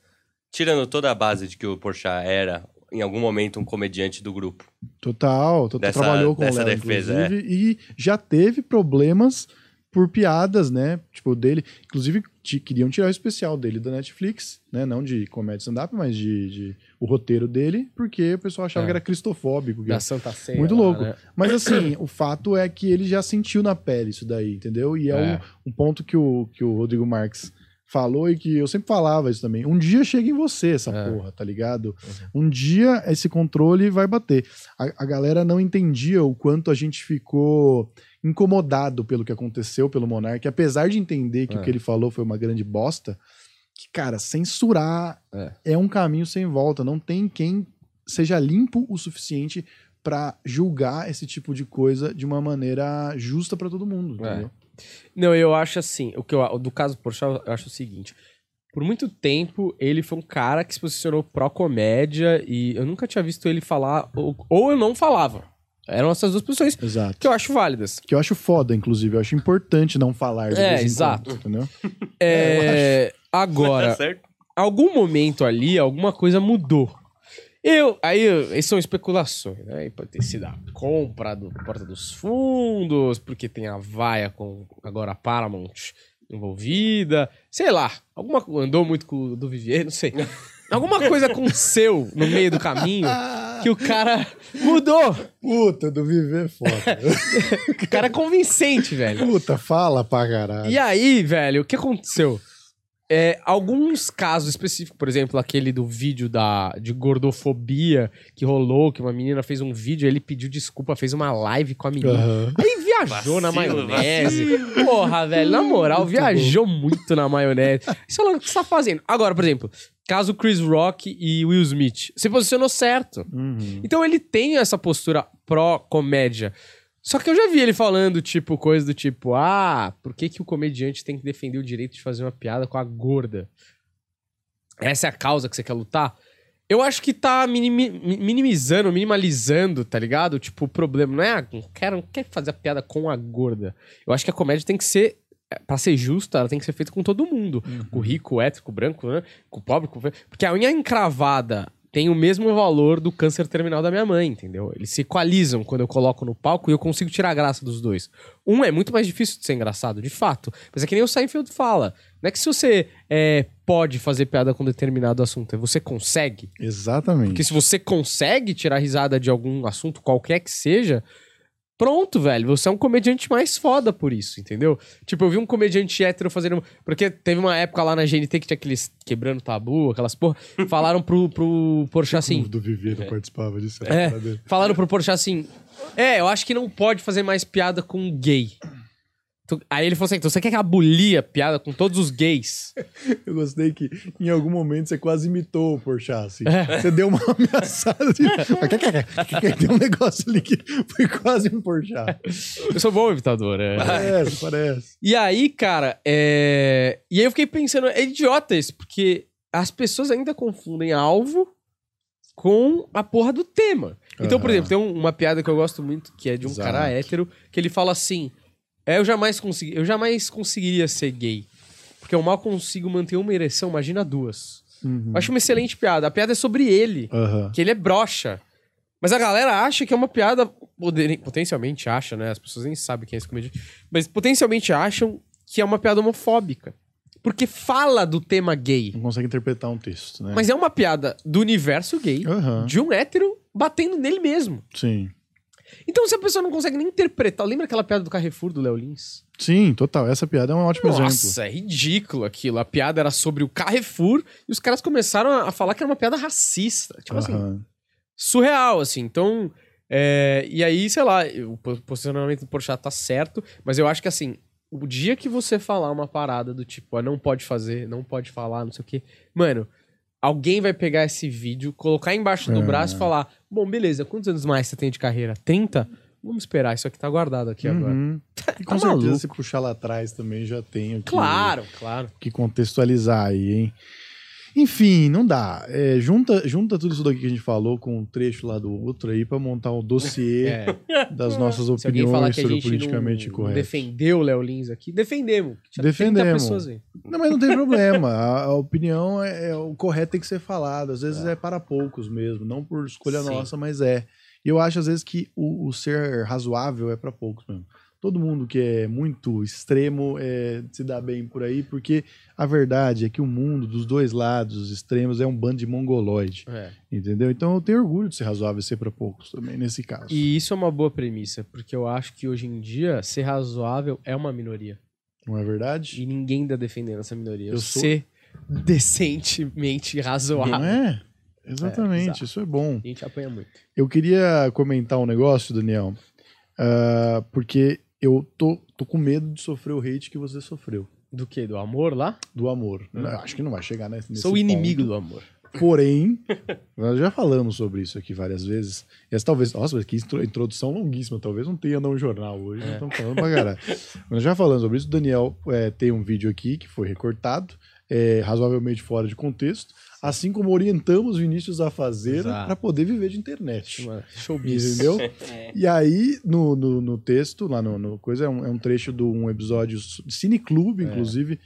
Tirando toda a base de que o Porchat era, em algum momento, um comediante do grupo. Total, total Dessa- trabalhou com o dessa Léo, defesa, inclusive, e já teve problemas por piadas, né? Tipo, dele. Inclusive, queriam tirar o especial dele da Netflix, né? Não de comédia stand-up, mas de, de- o roteiro dele, porque o pessoal achava É. que era cristofóbico. Da Santa Ceia. Muito louco. né? Mas assim, o fato é que ele já sentiu na pele isso daí, entendeu? E é, É. Um, um ponto que o, que o Rodrigo Marques falou e que eu sempre falava isso também. Um dia chega em você essa É. porra, tá ligado? Um dia esse controle vai bater. A, a galera não entendia o quanto a gente ficou incomodado pelo que aconteceu pelo Monark, apesar de entender que É. o que ele falou foi uma grande bosta, que, cara, censurar É. é um caminho sem volta. Não tem quem seja limpo o suficiente pra julgar esse tipo de coisa de uma maneira justa pra todo mundo, É. entendeu? Não, eu acho assim, o que eu, do caso do Porchat, eu acho o seguinte. Por muito tempo, ele foi um cara que se posicionou pró-comédia e eu nunca tinha visto ele falar, ou, ou eu não falava. Eram essas duas posições Exato. que eu acho válidas. Que eu acho foda, inclusive. Eu acho importante não falar de É, vez em exato. quando, entendeu? (laughs) É, Tá agora, certo? algum momento ali, alguma coisa mudou. Eu, aí, essas são especulações, né? E Pode ter sido a compra do Porta dos Fundos, porque tem a vaia com agora a Paramount envolvida, sei lá, alguma andou muito com o do Vivier, não sei. (laughs) Alguma coisa aconteceu no meio do caminho que o cara mudou. Puta, do viver é foda. (laughs) O cara é convincente, velho. Puta, fala pra caralho. E aí, velho, o que aconteceu? É, alguns casos específicos, por exemplo, aquele do vídeo da, de gordofobia que rolou, que uma menina fez um vídeo, ele pediu desculpa, fez uma live com a menina. Aham. Aí viajou na Vacilo, maionese. Porra, velho, na moral, viajou muito na maionese. Isso é o que você tá fazendo. Agora, por exemplo, caso Chris Rock e Will Smith. Você posicionou certo. Uhum. Então ele tem essa postura pró-comédia. Só que eu já vi ele falando, tipo, coisa do tipo, ah, por que, que o comediante tem que defender o direito de fazer uma piada com a gorda? Essa é a causa que você quer lutar? Eu acho que tá minimi- mi- minimizando, minimalizando, tá ligado? Tipo, o problema não é, ah, não quero, não quero fazer a piada com a gorda. Eu acho que a comédia tem que ser, é, pra ser justa, ela tem que ser feita com todo mundo. Com o rico, o hétero, com o branco, né? com o pobre, com Porque a unha encravada tem o mesmo valor do câncer terminal da minha mãe, entendeu? Eles se equalizam quando eu coloco no palco e eu consigo tirar a graça dos dois. Um é muito mais difícil de ser engraçado, de fato. Mas é que nem o Seinfeld fala. Não é que se você é, pode fazer piada com determinado assunto, é você consegue. Exatamente. Porque se você consegue tirar risada de algum assunto, qualquer que seja, pronto, velho. Você é um comediante mais foda por isso, entendeu? Tipo, eu vi um comediante hétero fazendo. Porque teve uma época lá na GNT que tinha aqueles quebrando tabu, aquelas porra. Falaram pro, pro Porchat assim. O do Viver não participava disso. É. dele. Falaram pro Porchat assim: É, eu acho que não pode fazer mais piada com gay. Tu- Aí ele falou assim: então você quer que abolir a piada com todos os gays? (laughs) Eu gostei que em algum momento você quase imitou o Porchat, assim. É. Você deu uma (laughs) ameaçada. Assim, "Ah, quer, quer, quer, quer?" Tem um negócio ali que foi quase um Porchat. Eu sou bom imitador, é. Parece, parece. E aí, cara, é... E aí eu fiquei pensando, é idiota isso, porque as pessoas ainda confundem alvo com a porra do tema. Então, por Aham. exemplo, tem um- uma piada que eu gosto muito, que é de um Exato. cara hétero, que ele fala assim: é, eu jamais consegui, eu jamais conseguiria ser gay. Porque eu mal consigo manter uma ereção, imagina duas. Uhum. Eu acho uma excelente piada. A piada é sobre ele Aham. que ele é broxa. Mas a galera acha que é uma piada. Potencialmente acha, né? As pessoas nem sabem quem é esse comediante. Mas potencialmente acham que é uma piada homofóbica. Porque fala do tema gay. Não consegue interpretar um texto, né? Mas é uma piada do universo gay, Aham. de um hétero batendo nele mesmo. Sim. Então, se a pessoa não consegue nem interpretar. Lembra aquela piada do Carrefour do Léo Lins? Sim, total. Essa piada é um ótimo exemplo. Nossa, é ridículo aquilo. A piada era sobre o Carrefour e os caras começaram a falar que era uma piada racista. Tipo assim, Aham. surreal, assim. Então, é, e aí, sei lá, o po- posicionamento do Porchat tá certo, mas eu acho que, assim, o dia que você falar uma parada do tipo, ah, não pode fazer, não pode falar, não sei o quê, mano, alguém vai pegar esse vídeo, colocar embaixo do É. braço e falar, bom, beleza, quantos anos mais você tem de carreira? 30? Vamos esperar, isso aqui tá guardado aqui agora. Uhum. E (laughs) com Tá certeza, maluco. se puxar lá atrás também já tenho que, Claro, claro. que contextualizar aí, hein? Enfim, não dá. É, junta, junta tudo isso daqui que a gente falou com um trecho lá do outro aí pra montar um dossiê (laughs) É. das nossas Se alguém falar opiniões sobre politicamente não, não correto. defendeu o Léo Lins aqui, defendemos. Tinha 30 Defendemos. Não, mas não tem (laughs) problema. A, a opinião é, é- o correto tem que ser falado. Às vezes é, para poucos mesmo, não por escolha Sim. nossa, mas é. E eu acho às vezes que o, o ser razoável é para poucos mesmo. Todo mundo que é muito extremo é, se dá bem por aí, porque a verdade é que o mundo dos dois lados, os extremos, é um bando de mongoloide, É. entendeu? Então eu tenho orgulho de ser razoável e ser para poucos também, nesse caso. E isso é uma boa premissa, porque eu acho que hoje em dia ser razoável é uma minoria. Não é verdade? E ninguém tá defendendo essa minoria. Eu sou- Ser decentemente razoável. Não é? Exatamente, bizarro. isso é bom. A gente apanha muito. Eu queria comentar um negócio, Daniel, ah, porque eu tô, tô com medo de sofrer o hate que você sofreu. Do que? Do amor lá? Do amor. Eu Acho que não vai chegar nesse, Sou o inimigo ponto. do amor. Porém, (laughs) nós já falamos sobre isso aqui várias vezes. E essa talvez. Nossa, mas que intro- introdução longuíssima. Talvez não tenha não jornal hoje. Nós estamos falando pra caralho. (laughs) Nós já falamos sobre isso. O Daniel é, tem um vídeo aqui que foi recortado, é, razoavelmente fora de contexto. Assim como orientamos Vinícius a fazer para poder viver de internet. Showbiz. Entendeu? (laughs) E aí, no, no, no texto, lá no, no coisa, é um, é um trecho de um episódio de Cineclube, inclusive.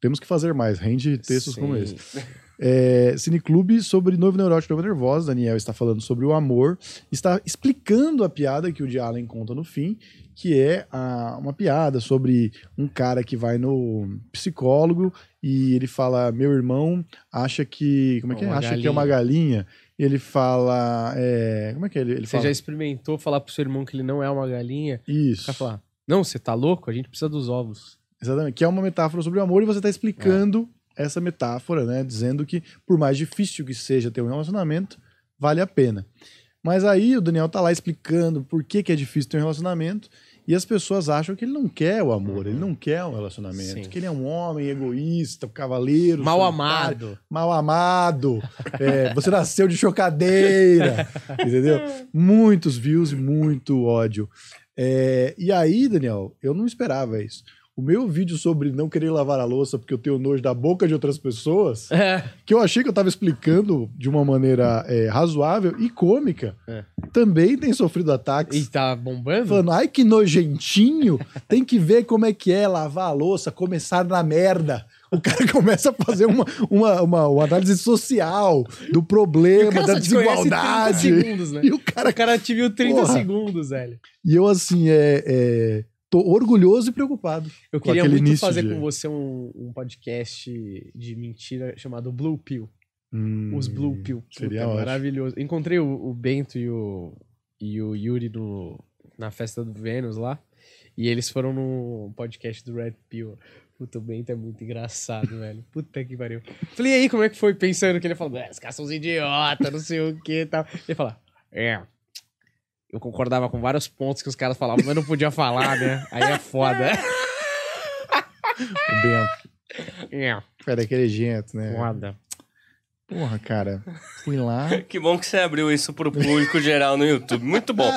Temos que fazer mais, rende textos como Sim. esse. (laughs) É, Cineclube sobre Noivo Neurótico e Noiva Nervosa. Daniel está falando sobre o amor. Está explicando a piada que o Woody Allen conta no fim, que é a- uma piada sobre um cara que vai no psicólogo e ele fala: Meu irmão acha que. Como é que é? Acha que é uma galinha. Ele fala. é, como é que é? Ele, ele Você fala. já experimentou falar pro seu irmão que ele não é uma galinha? Isso. falar, não, você tá louco? A gente precisa dos ovos. Exatamente. Que é uma metáfora sobre o amor e você está explicando essa metáfora, né? Dizendo que, por mais difícil que seja ter um relacionamento, vale a pena. Mas aí o Daniel tá lá explicando por que, que é difícil ter um relacionamento e as pessoas acham que ele não quer o amor, ele não quer um relacionamento, Sim. que ele é um homem egoísta, cavaleiro, Mal amado. mal amado. É, você nasceu de chocadeira, (laughs) entendeu? Muitos views e muito ódio. É, e aí, Daniel, eu não esperava isso. O meu vídeo sobre não querer lavar a louça porque eu tenho nojo da boca de outras pessoas, É. que eu achei que eu tava explicando de uma maneira é, razoável e cômica, É. também tem sofrido ataques. E tá bombando? Falando, ai que nojentinho, tem que ver como é que é lavar a louça, começar na merda. O cara (laughs) começa a fazer uma, uma, uma, uma análise social do problema, da só te conhece 30 desigualdade. segundos, né? E o cara. O cara te viu 30 Porra. segundos, velho. E eu, assim, é, é, tô orgulhoso e preocupado. Eu queria muito fazer de- com você um, um podcast de mentira chamado Blue Pill. Os Blue Pill. Hum, seria Puta, ótimo. maravilhoso. Encontrei o, o Bento e o, e o Yuri no, na festa do Vênus lá. E eles foram no podcast do Red Pill. Puta, o Bento é muito engraçado, (laughs) velho. Puta que pariu. Falei, e aí, como é que foi? Pensando que ele falou, "É, os caras são uns idiotas, não sei o que e tal. Ele fala, é. Eu concordava com vários pontos que os caras falavam, mas não podia falar, né? Aí é foda. O Bento. É, É daquele jeito, né? foda. Porra, cara. Fui lá. (laughs) Que bom que você abriu isso pro público geral no YouTube. Muito bom.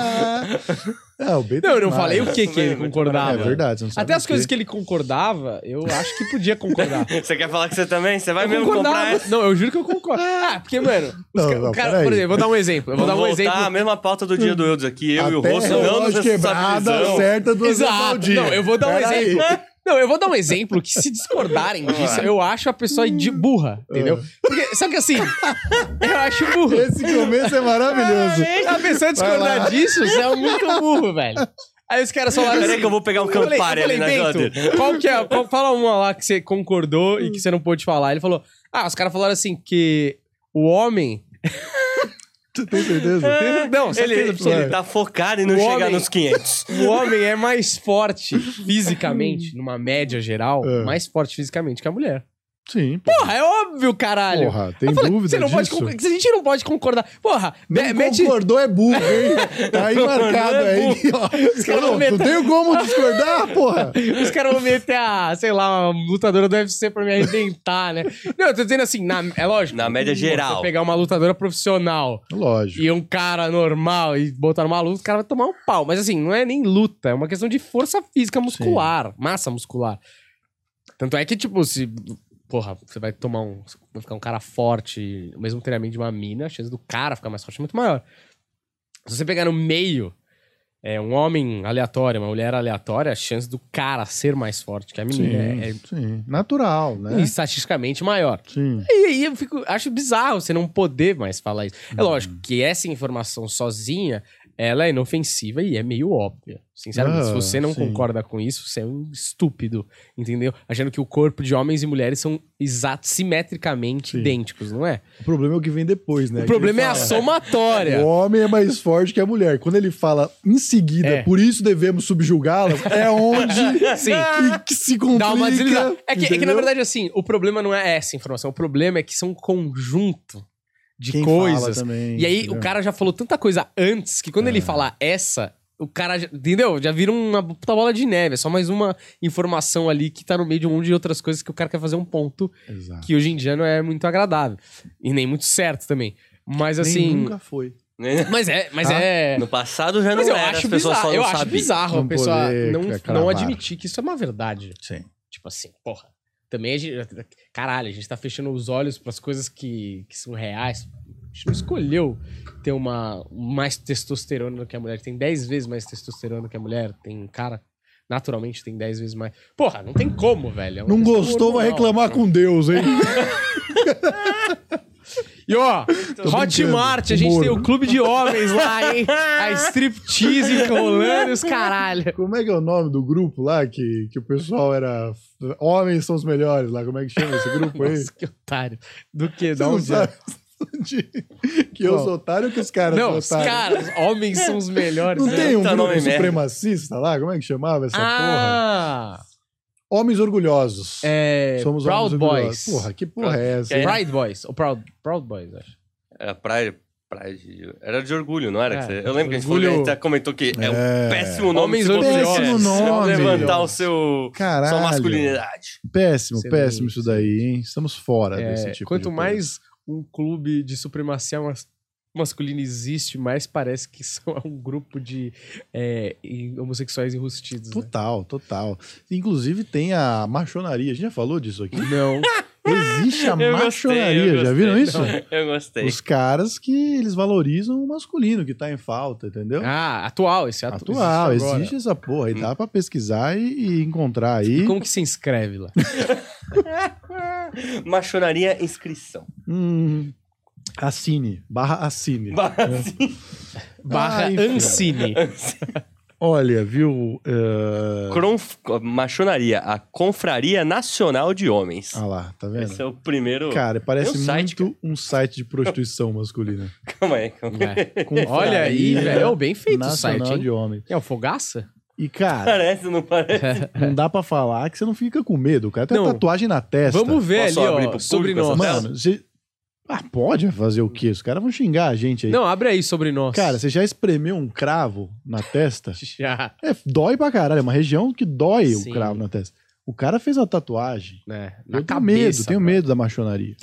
É, o Não, eu não falei o que que ele concordava. É verdade, não sabe Até as coisas que ele concordava, eu acho que podia concordar. (laughs) Você quer falar que você também? Você vai Eu mesmo concordava. comprar essa? Não, eu juro que eu concordo. Ah, porque, mano, os Não, ca- não, o cara, por exemplo, vou dar um exemplo. Eu vou Vamos dar um exemplo. a mesma pauta do dia do Eudes aqui. Eu e o Até Rosso não nos quebrada, certa ao Exato. dia. Não, eu vou dar um Pera aí. exemplo. Não, eu vou dar um exemplo que se discordarem disso, eu acho a pessoa de burra, entendeu? Só que assim, (laughs) eu acho burro. Esse começo é maravilhoso. A pessoa Vai lá. discordar disso, você é muito burro, velho. Aí os caras falaram Peraí assim... que eu vou pegar um Campari ali na Bento, geladeira. Qual que é? Qual- fala uma lá que você concordou e que você não pôde falar. Ele falou: Ah, os caras falaram assim que o homem. (laughs) Tu tem certeza? (laughs) Não, certeza Ele, absoluta. ele tá focado em não O chegar homem- nos 500. O homem é mais forte fisicamente, numa média geral, É. mais forte fisicamente que a mulher. Sim. Porra, é óbvio, caralho. Porra, tem falei, dúvida você não pode disso? concordar. A gente não pode concordar. Porra, Não me- mete. concordou é burro, hein? Tá aí (laughs) marcado é aí. ó. caras Não, vão meter- não tenho como discordar, porra. (laughs) Os caras vão meter a, sei lá, uma lutadora do UFC pra me arrebentar, né? Não, eu tô dizendo assim, na- é lógico. Na média Você geral. pegar uma lutadora profissional Lógico. e um cara normal e botar numa luta, o cara vai tomar um pau. Mas assim, não é nem luta, é uma questão de força física muscular, massa muscular. Tanto é que, tipo, se. Porra, você vai tomar um. Vai ficar um cara forte, o mesmo treinamento de uma mina, a chance do cara ficar mais forte é muito maior. Se você pegar no meio, é, um homem aleatório, uma mulher aleatória, a chance do cara ser mais forte que a Sim, menina é, sim. Natural, é né? estatisticamente maior. Sim. E aí eu fico, acho bizarro você não poder mais falar isso. É Uhum. lógico que essa informação sozinha, ela é inofensiva e é meio óbvia. Sinceramente, Ah, se você não sim. concorda com isso, você é um estúpido, entendeu? Achando que o corpo de homens e mulheres são exatos, simetricamente Sim. idênticos, não é? O problema é o que vem depois, né? o Que problema é a somatória. O homem é mais forte que a mulher. Quando ele fala em seguida, É. por isso devemos subjugá-las, é onde (laughs) Sim. que, se complica. Dá uma deslizada. É que, é que, na verdade, assim, o problema não é essa informação. O problema é que são um conjunto de Quem fala coisas. também, E aí entendeu? o cara já falou tanta coisa antes que quando ele falar essa, o cara, já, entendeu? Já vira uma puta bola de neve. É só mais uma informação ali que tá no meio de um monte de outras coisas que o cara quer fazer um ponto Exato. que hoje em dia não é muito agradável. E nem muito certo também. Mas Nem assim. nunca foi. (laughs) Mas é. Mas Ah, é. No passado já não Mas eu era, acho as pessoas bizarro, só eu não acho sabiam. bizarro a Não pessoa poder não, não admitir que isso é uma verdade. Sim. Tipo assim, porra. Também a gente. Caralho, a gente tá fechando os olhos pras coisas que, que são reais. A gente não escolheu ter uma mais testosterona do que a mulher. Tem 10 vezes mais testosterona do que a mulher. Tem um cara, naturalmente, tem 10 vezes mais. Porra, não tem como, velho. É Não gostou, vai reclamar com Deus, hein? (laughs) E ó, Hotmart, a gente tem o clube de homens lá, hein? (laughs) A striptease rolando e os caralho. Como é que é o nome do grupo lá que, que o pessoal era. Homens são os melhores lá. Como é que chama esse grupo aí? Nossa, que otário. Do que? Da não onde? sabe de- que eu sou otário ou que os caras Não, são os otários? caras, homens são os melhores. Não né? tem um grupo merda. supremacista lá? Como é que chamava essa porra? Homens orgulhosos. é. Somos Proud homens Boys. orgulhosos. Porra, que porra é essa? É. Pride Boys. Ou Proud, Proud Boys, acho. Era praia, praia de... Era de orgulho, não era? É, que você- Eu lembro que a gente orgulho- falou, a gente até comentou que é, É. um péssimo nome. Homens orgulhosos. Péssimo nome. Levantar o seu... Caralho. Sua masculinidade. Péssimo, péssimo isso daí, hein? Estamos fora É, desse tipo quanto de mais um clube de supremacia mas- masculina existe, mais parece que (laughs) são um grupo de é, homossexuais enrustidos. Né? Total, total. Inclusive tem a machonaria. A gente já falou disso aqui. Não. (laughs) Existe a Eu gostei, machonaria. eu já gostei. viram isso? Eu gostei. Os caras que eles valorizam o masculino que tá em falta, entendeu? Ah, atual, esse é atu Atual, existe agora. existe essa porra. E dá pra pesquisar e, e encontrar aí. Como que se inscreve lá? (laughs) Machonaria inscrição. Hum, assine, barra assine. Barra Ah, enfim. Ancine. Olha, viu? eh, Cronf... Machonaria, a Confraria Nacional de Homens. Ah lá, tá vendo? Esse é o primeiro... Cara, parece um site, muito um site de prostituição masculina. (laughs) Calma aí, calma aí. É. Confraria Olha aí, velho. É bem feito o Nacional site, hein? de homens. É o Fogaça? E, cara, Parece, não parece? (laughs) não dá pra falar que você não fica com medo. O cara tem Não. uma tatuagem na testa. Vamos ver Posso ali, ó, sobre nós. Mano, você... Ah, pode fazer o quê? Os caras vão xingar a gente aí. Não, abre aí sobre nós. Cara, você já espremeu um cravo na testa? (laughs) Já. É, dói pra caralho. É uma região que dói Sim. o cravo na testa. O cara fez a tatuagem. É, na eu tenho cabeça. medo, tenho medo da machonaria.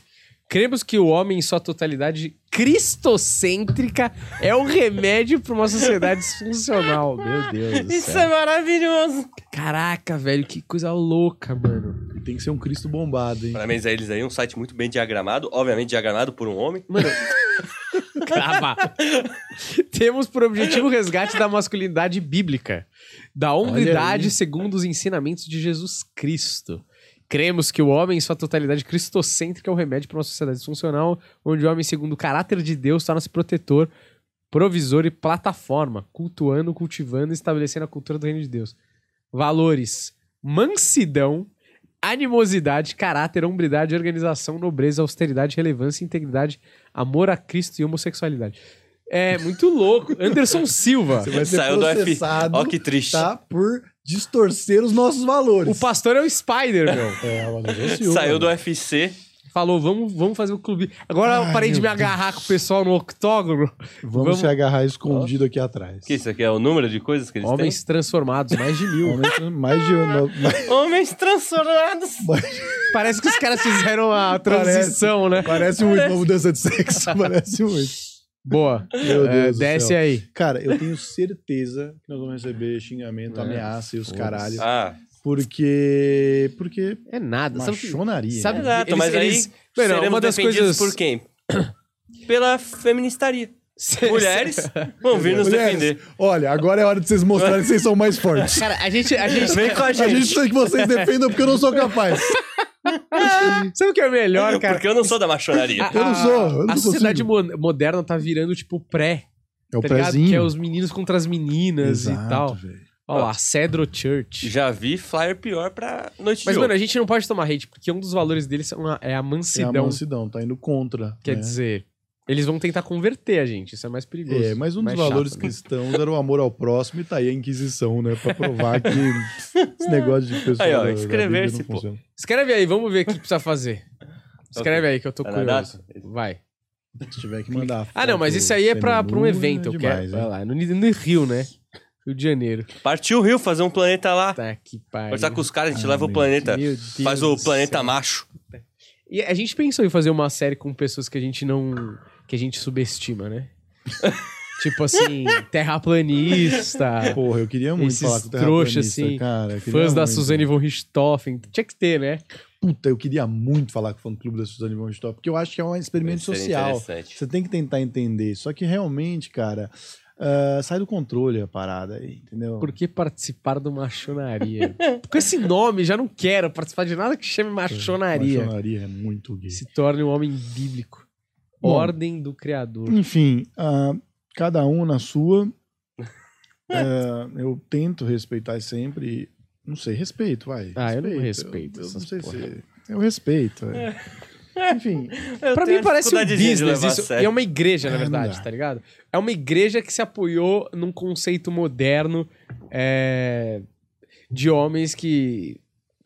Cremos que o homem, em sua totalidade cristocêntrica, é o remédio pra uma sociedade disfuncional. (laughs) Meu Deus do Isso é maravilhoso. Caraca, velho, que coisa louca, mano. E tem que ser um Cristo bombado, hein? Parabéns a eles aí, um site muito bem diagramado, obviamente diagramado por um homem. Mano. (laughs) Crava. Temos por objetivo o resgate da masculinidade bíblica, da hombridade segundo os ensinamentos de Jesus Cristo. Cremos que o homem, em sua totalidade cristocêntrica, é o remédio para uma sociedade disfuncional, onde o homem, segundo o caráter de Deus, torna-se protetor, provisor e plataforma, cultuando, cultivando e estabelecendo a cultura do reino de Deus. Valores: mansidão, animosidade, caráter, hombridade, organização, nobreza, austeridade, relevância, integridade, amor a Cristo e homossexualidade. É muito louco. Anderson Silva. Você vai ser Saiu do F. processado, Ó que triste. tá? Por distorcer os nossos valores. O pastor é o Spider, meu. (laughs) É, o Anderson Silva. Saiu do UFC. Falou, vamos, vamos fazer o clube. Agora eu Ai, parei de me meu agarrar com o pessoal no octógono. Vamos, Vamos- se agarrar escondido aqui atrás. Que isso aqui é o número de coisas que eles Homens transformados, mais de mil. Homens, mais de uma. mais- têm? Homens transformados. Parece que os caras fizeram a transição, né? Parece muito uma mudança de sexo. (laughs) Parece muito. Boa. Meu É, Deus. do desce céu. aí. Cara, eu tenho certeza que nós vamos receber xingamento, É, ameaça e os caralhos. Ah, Porque. Porque. É nada. Machonaria. sabe exato, eles- mas aí eles- seremos uma das coisas... por quem? Pela feministaria. Mulheres (laughs) vão vir nos Mulheres, defender. Olha, agora é hora de vocês mostrarem que vocês são mais fortes. Cara, a gente... A gente... Vem com a A gente gente. precisa que vocês defendam porque eu não sou capaz. (laughs) Sabe o que é melhor, cara? Porque eu não sou da machonaria. Eu não sou, eu não a sociedade mo- moderna tá virando, tipo, pré. É o tá ligado? prezinho. Que é os meninos contra as meninas Exato, e tal. velho. Ó lá, Cedro Church. Já vi flyer pior pra noite Mas, de mano, a gente não pode tomar hate, porque um dos valores deles a- é a É a mansidão. mansidão, tá indo contra. Quer né? dizer, eles vão tentar converter a gente, isso é mais perigoso. É, mas um dos mais valores chato, né? cristãos era o amor ao próximo e tá aí a Inquisição, né? Pra provar que (laughs) esse negócio de pessoa. Aí, ó, não pô. funciona. Escreve aí, vamos ver o que precisa fazer. (laughs) Escreve aí que eu tô curioso. Vai. Se tiver que mandar. Ah, não, mas isso aí é pra, pra um evento. é eu demais, quero. hein? Vai lá, no, no Rio, né? Rio de Janeiro. Partiu o Rio fazer um planeta lá. Tá que pariu. Conversar com os caras, a gente Ah, leva o planeta. Meu Deus Faz o planeta céu. macho. E a gente pensou em fazer uma série com pessoas que a gente não. Que a gente subestima, né? (laughs) tipo assim, terraplanista, Porra, eu queria muito Esses falar com terraplanista, assim, cara. fãs da. Suzane von Richthofen. Tinha que ter, né? Puta, eu queria muito falar com o fã clube da Suzane von Richthofen, porque eu acho que é um experimento social. Você tem que tentar entender. Só que realmente, cara, ah, sai do controle a parada aí, entendeu? Por que participar do machonaria? Com esse nome, já não quero participar de nada que chame machonaria. Machonaria é muito gay. Se torne um homem bíblico. Ordem do criador. Enfim, ah, cada um na sua. (laughs) É, eu tento respeitar sempre. Não sei, respeito, vai. Ah, eu não respeito Eu, eu não sei porra. se. Eu respeito. é. (laughs) Enfim, Eu Pra tenho mim parece um business isso. E é uma igreja, na É, verdade, dá. tá ligado? É uma igreja que se apoiou num conceito moderno é, de homens que,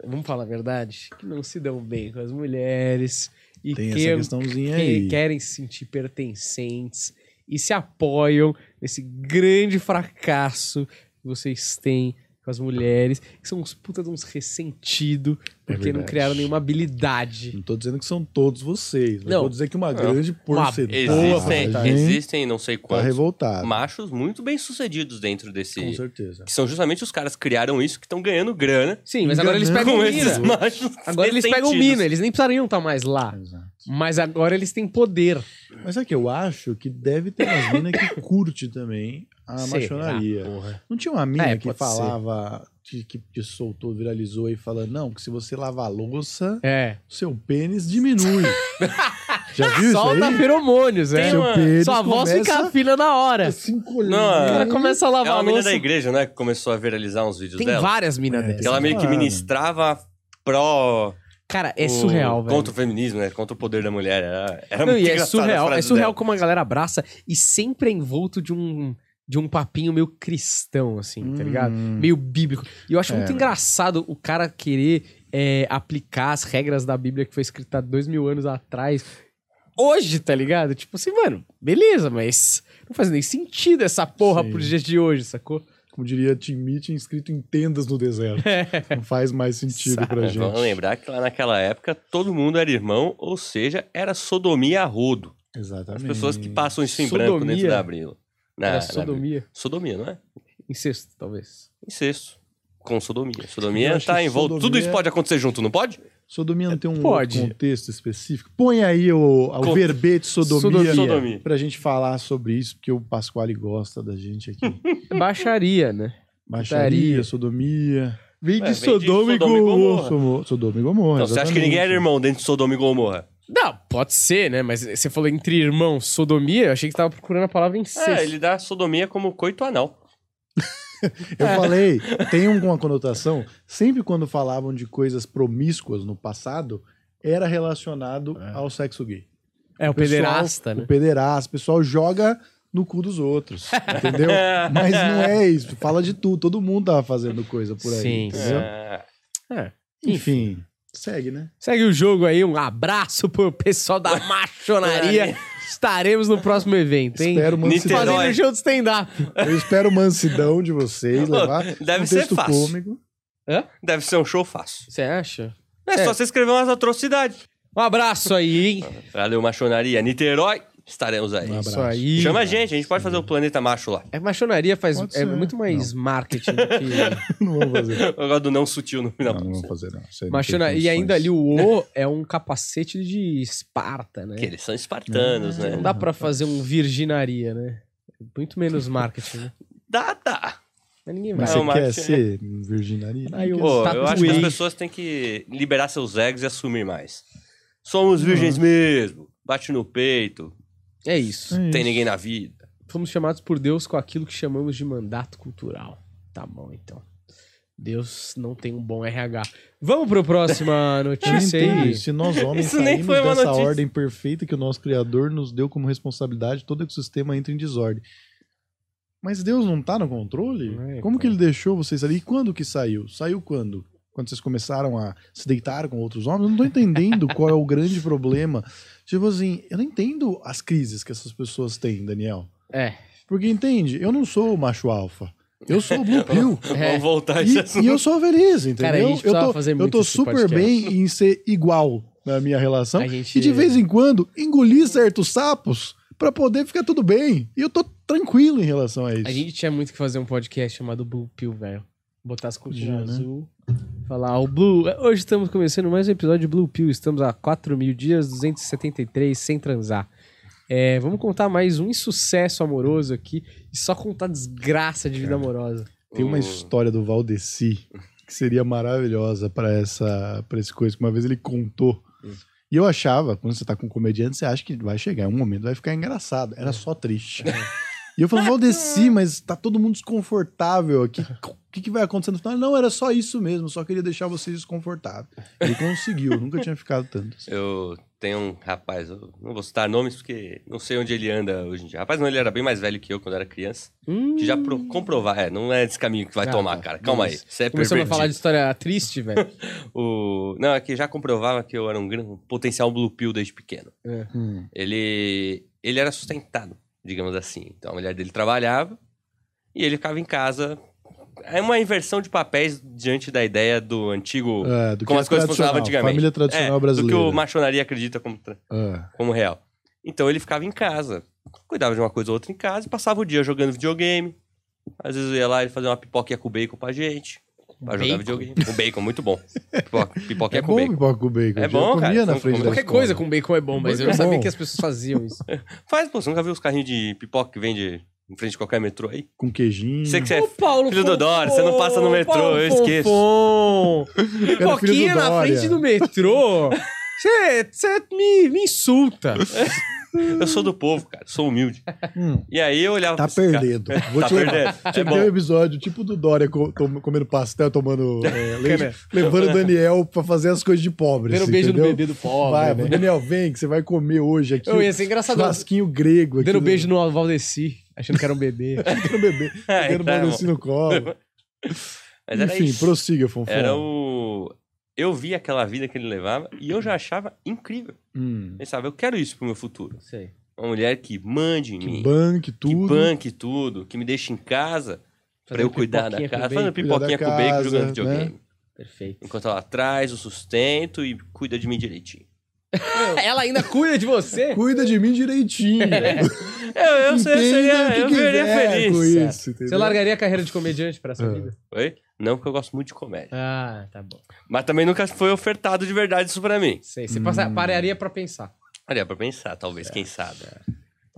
vamos falar a verdade, que não se dão bem com as mulheres e tem que, essa questãozinha que aí. querem se sentir pertencentes e se apoiam nesse grande fracasso que vocês têm com as mulheres, que são uns puta de uns ressentidos porque não verdade. criaram nenhuma habilidade. Não tô dizendo que são todos vocês, mas Não. vou dizer que uma grande porcentagem Existem, existem não sei tá quantos revoltada. machos muito bem sucedidos dentro Com desse. certeza. Que são justamente os caras que criaram isso, que estão ganhando grana Sim, mas agora eles pegam com mina. machos. Agora eles pegam mina, eles nem precisariam estar mais lá. Exato. Mas agora eles têm poder. Mas é que eu acho que deve ter umas minas que curte também a Será, machonaria. porra? Não tinha uma mina É, que falava, que, que, que soltou, viralizou aí falando, não, que se você lavar a louça, É. seu pênis diminui. (laughs) Já viu isso Solta aí? feromônios, é. Tem Seu uma- pênis Sua voz fica fina na hora. a. Não, O é- cara começa a É lavar uma a louça. da igreja, né? Que começou a viralizar uns vídeos Tem dela. várias minas É, dessas. tem Que ela meio que ministrava pró. Cara, é o- surreal, velho. Contra o feminismo, né? Contra o poder da mulher. Era, era Não, muito e é engraçada a surreal, é surreal dela. como a galera abraça e sempre é envolto de um, de um papinho meio cristão, assim, tá ligado? Hum. Meio bíblico. E eu acho É, muito engraçado o cara querer é, aplicar as regras da Bíblia que foi escrita há dois mil anos atrás. Hoje, tá ligado? Tipo assim, mano, beleza, mas não faz nem sentido essa porra Sim. pros dias de hoje, sacou? Como diria Tim Meeting, escrito em tendas no deserto. (laughs) Não faz mais sentido Sabe, pra Mas gente. Vamos lembrar que lá naquela época todo mundo era irmão, ou seja, era sodomia a rodo. As Exatamente. pessoas que passam isso em branco Sodomia? dentro da Abril. Na, Era na- sodomia. sodomia, não é? Incesto, talvez. Incesto. Com sodomia. Sodomia tá em volta. Tudo sodomia- isso pode acontecer junto, não pode? Sodomia não tem um Pode. contexto específico? Põe aí o, o Con- verbete sodomia, Sodomia. Sodomia. pra gente falar sobre isso, porque o Pasquale gosta da gente aqui. (laughs) Baixaria, né? Baixaria, sodomia. Vem É, de vem de Sodoma e Sodoma e Gomorra. Gomorra. Sodoma e Gomorra. Então, você acha que ninguém era irmão dentro de Sodoma e Gomorra? Não, pode ser, né? Mas você falou entre irmãos, sodomia, eu achei que tava procurando a palavra incesto. É, ele dá sodomia como coito anal. Eu falei, tem um- uma conotação. Sempre quando falavam de coisas promíscuas no passado, era relacionado ao sexo gay. É, o pessoal- pederasta, né? O pederasta, o pessoal joga no cu dos outros, (laughs) entendeu? Mas não é isso. Fala de tudo. Todo mundo tava fazendo coisa por aí, Sim, entendeu? É. É. Enfim, segue, né? Segue o jogo aí, um abraço pro pessoal da (laughs) machonaria. Estaremos no próximo evento, hein? Espero mansidão. Niterói. Fazendo show de stand-up. Eu espero mansidão de vocês, levar Deve um ser texto fácil. cômico. Deve ser um show fácil. Você acha? É, É. só você escrever umas atrocidades. Um abraço aí, hein? Valeu, machonaria. Niterói, estaremos aí. Um abraço. Isso aí. Chama a gente, a gente pode fazer o Planeta Macho lá. É, machonaria faz Pode é ser. muito mais marketing do que. (laughs) Não vamos fazer. Eu gosto do não sutil no final. Não, não vamos fazer, não. Isso aí não Machona... tem E ainda ali o O (laughs) é um capacete de Esparta, né? Que eles são espartanos, né? Não dá pra fazer um virginaria, né? Muito menos marketing, né? Dá, dá. Mas ninguém vai. Mas Não, você quer Márcio, ser virginaria? Aí o- Pô, eu acho que as pessoas têm que liberar seus egos e assumir mais. Somos virgens mesmo. Bate no peito. É isso. É Tem isso. ninguém na vida. Fomos chamados por Deus com aquilo que chamamos de mandato cultural. Tá bom, então. Deus não tem um bom RH. Vamos pro próxima (laughs) Eu notícia aí. isso. Se nós homens Isso nem saímos foi uma dessa notícia. ordem perfeita que o nosso Criador nos deu como responsabilidade, todo ecossistema entra em desordem. Mas Deus não tá no controle? É, Como então. que ele deixou vocês ali? E quando que saiu? Saiu quando? Quando vocês começaram a se deitar com outros homens? Eu não tô entendendo (laughs) qual é o grande problema. Tipo assim, eu não entendo as crises que essas pessoas têm, Daniel. É. Porque entende, eu não sou o macho alfa. Eu sou o Blue (laughs) Pill. É. Vamos voltar a esse E, assunto. e eu sou feliz, entendeu? Cara, a gente eu tô, fazer eu muito tô esse super podcast. bem em ser igual na minha relação. Gente- E de vez em quando engolir certos sapos pra poder ficar tudo bem. E eu tô tranquilo em relação a isso. A gente tinha muito que fazer um podcast chamado Blue Pill, velho. Botar as cortinas né? Falar, o Blue. Hoje estamos começando mais um episódio de Blue Pill. Estamos há 4 mil dias, 273, sem transar. É, vamos contar mais um insucesso amoroso aqui e só contar desgraça de vida amorosa. Tem uma história do Valdeci que seria maravilhosa pra essa para esse coisa. que Uma vez ele contou. E eu achava, quando você tá com um comediante, você acha que vai chegar um momento, vai ficar engraçado. Era só triste. (laughs) E eu falei, Valdeci, (laughs) mas tá todo mundo desconfortável aqui. O que, que vai acontecer no final? Não, era só isso mesmo, só queria deixar vocês desconfortáveis. Ele conseguiu, nunca tinha ficado tanto. assim. Eu tenho um rapaz, eu não vou citar nomes porque não sei onde ele anda hoje em dia. Rapaz, não, ele era bem mais velho que eu quando era criança. Que já pro, comprovar, é, não é esse caminho que vai Ah, tomar, tá. cara. Calma aí. Você é Começamos a falar de história triste, velho. (laughs) O... Não, é que já comprovava que eu era um, um potencial blue pill desde pequeno. Hum. Ele, ele era sustentado, digamos assim. Então a mulher dele trabalhava e ele ficava em casa. É uma inversão de papéis diante da ideia do antigo. É, do que como é as coisas funcionavam antigamente. Família tradicional É, brasileira. Do que o maçonaria acredita como, É. como real. Então ele ficava em casa, cuidava de uma coisa ou outra em casa e passava o dia jogando videogame. Às vezes eu ia lá e fazia uma pipoquinha com bacon pra gente. Pra jogar Bacon? videogame. Com bacon, muito bom. Pipoca, pipoquinha É com bom bacon. pipoca com bacon. É Eu bom, comia cara. na frente da Qualquer escola. coisa com bacon é bom, mas eu não É sabia que as pessoas faziam isso. (laughs) Faz, pô, você nunca viu os carrinhos de pipoca que vende em frente de qualquer metrô aí? Com queijinho. Você que você é Paulo filho do Dória, você não passa no metrô, Paulo eu esqueço. Fonfon. Pipoquinha na frente do metrô. (laughs) Você você me, me insulta. (laughs) Eu sou do povo, cara, sou humilde. Hum, E aí eu olhava tá pra esse cara. perdendo. (laughs) Vou Tá te perdendo. Tinha É que ter um episódio tipo do Dória tom- comendo pastel, tomando (laughs) é, leite, levando o Daniel pra fazer as coisas de pobre. Dando assim, beijo no entendeu? bebê do pobre. Vai, né? Daniel, vem que você vai comer hoje aqui. Eu ia ser engraçado. Churrasquinho grego aqui. Dando do- beijo no Valdeci, achando que era um bebê. (laughs) no bebê. É, Dando então, Valdeci no colo. Mas era Enfim, prossiga, Fonfon. Era o... Eu vi aquela vida que ele levava e eu já achava incrível. Hum, Pensava, eu quero isso pro meu futuro. Sei. Uma mulher que mande em que mim, banque que tudo. banque tudo, que me deixe em casa pra eu cuidar da casa. Fazendo pipoquinha com da bacon, jogando né? videogame. Perfeito. Enquanto ela traz o sustento e cuida de mim direitinho. (laughs) Ela ainda cuida de você? Cuida de mim direitinho. (laughs) Eu, eu, sei, eu, seria, o que eu feliz. com isso, entendeu? Você largaria a carreira de comediante pra essa É. vida? Oi? Não, porque eu gosto muito de comédia. Ah, tá bom. Mas também nunca foi ofertado de verdade isso pra mim. Sei. Você passa, pararia pra pensar. Olha, pra pensar, talvez, quem sabe.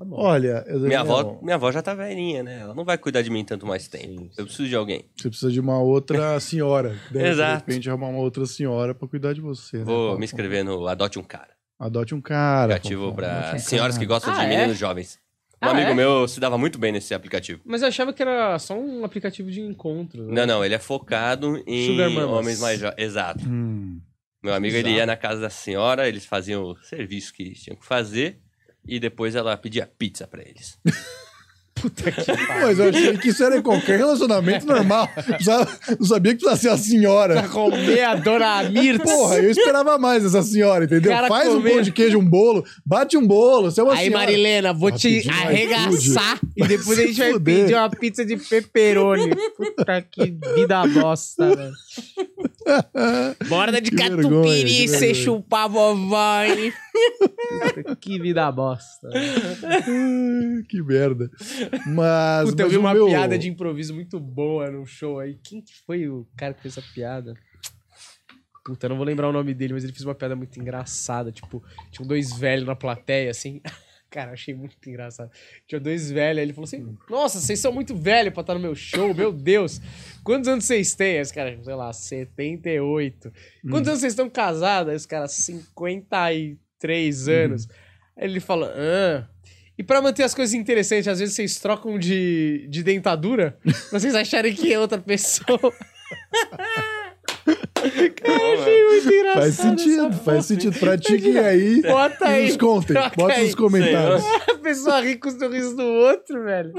Tá bom. Olha, eu- Minha avó, minha avó já tá velhinha, né? Ela não vai cuidar de mim tanto mais tempo. Sim, Eu preciso de alguém. você precisa de uma outra (laughs) senhora. Deve, Exato. De repente, arrumar uma outra senhora pra cuidar de você. né, Vou me inscrever no Adote um Cara. Adote um cara. Aplicativo um senhoras que gostam Ah, de é? meninos jovens. Um Ah, amigo é? meu se dava muito bem nesse aplicativo. Mas eu achava que era só um aplicativo de encontro. né? Não, não, ele é focado em homens mais jovens. Exato. Hum. Meu amigo, ele Exato. ia na casa da senhora, eles faziam o serviço que eles tinham que fazer. E depois ela pedia pizza pra eles. (laughs) Puta que Mas eu achei que isso era em qualquer relacionamento normal. (laughs) Não sabia que precisava ser a senhora. Pra comer a dona Mirtz. Porra, eu esperava mais essa senhora, entendeu? Cara Faz um comendo. pão de queijo, um bolo, bate um bolo, você é uma Aí, senhora. Marilena, vou te arregaçar e depois a gente vai fuder. pedir uma pizza de pepperoni. Puta que vida bosta, velho. (laughs) Borda de Que catupiry, você vergonha. chupar vovói. Puta, (laughs) que vida bosta. (laughs) Que merda. Mas. Puta, eu vi uma meu- piada de improviso muito boa num show aí. Quem que foi o cara que fez essa piada? Puta, eu não vou lembrar o nome dele, mas ele fez uma piada muito engraçada. Tipo, tinham dois velhos na plateia, assim. (laughs) Cara, achei muito engraçado. Tinha dois velhos, aí ele falou assim: Nossa, vocês são muito velhos pra estar no meu show, meu Deus. Quantos anos vocês têm? Aí Os caras, sei lá, 78. Quantos anos vocês estão casados? Aí os caras, 53 anos. Aí ele fala: Ah. E pra manter as coisas interessantes, às vezes vocês trocam de, de dentadura pra vocês acharem que é outra pessoa. (laughs) Cara, achei muito engraçado. Faz sentido, essa faz sentido. Pratiquem aí. Bota aí. nos contem. Bota aí. nos comentários. (laughs) A pessoa ri com os sorrisos do outro, velho.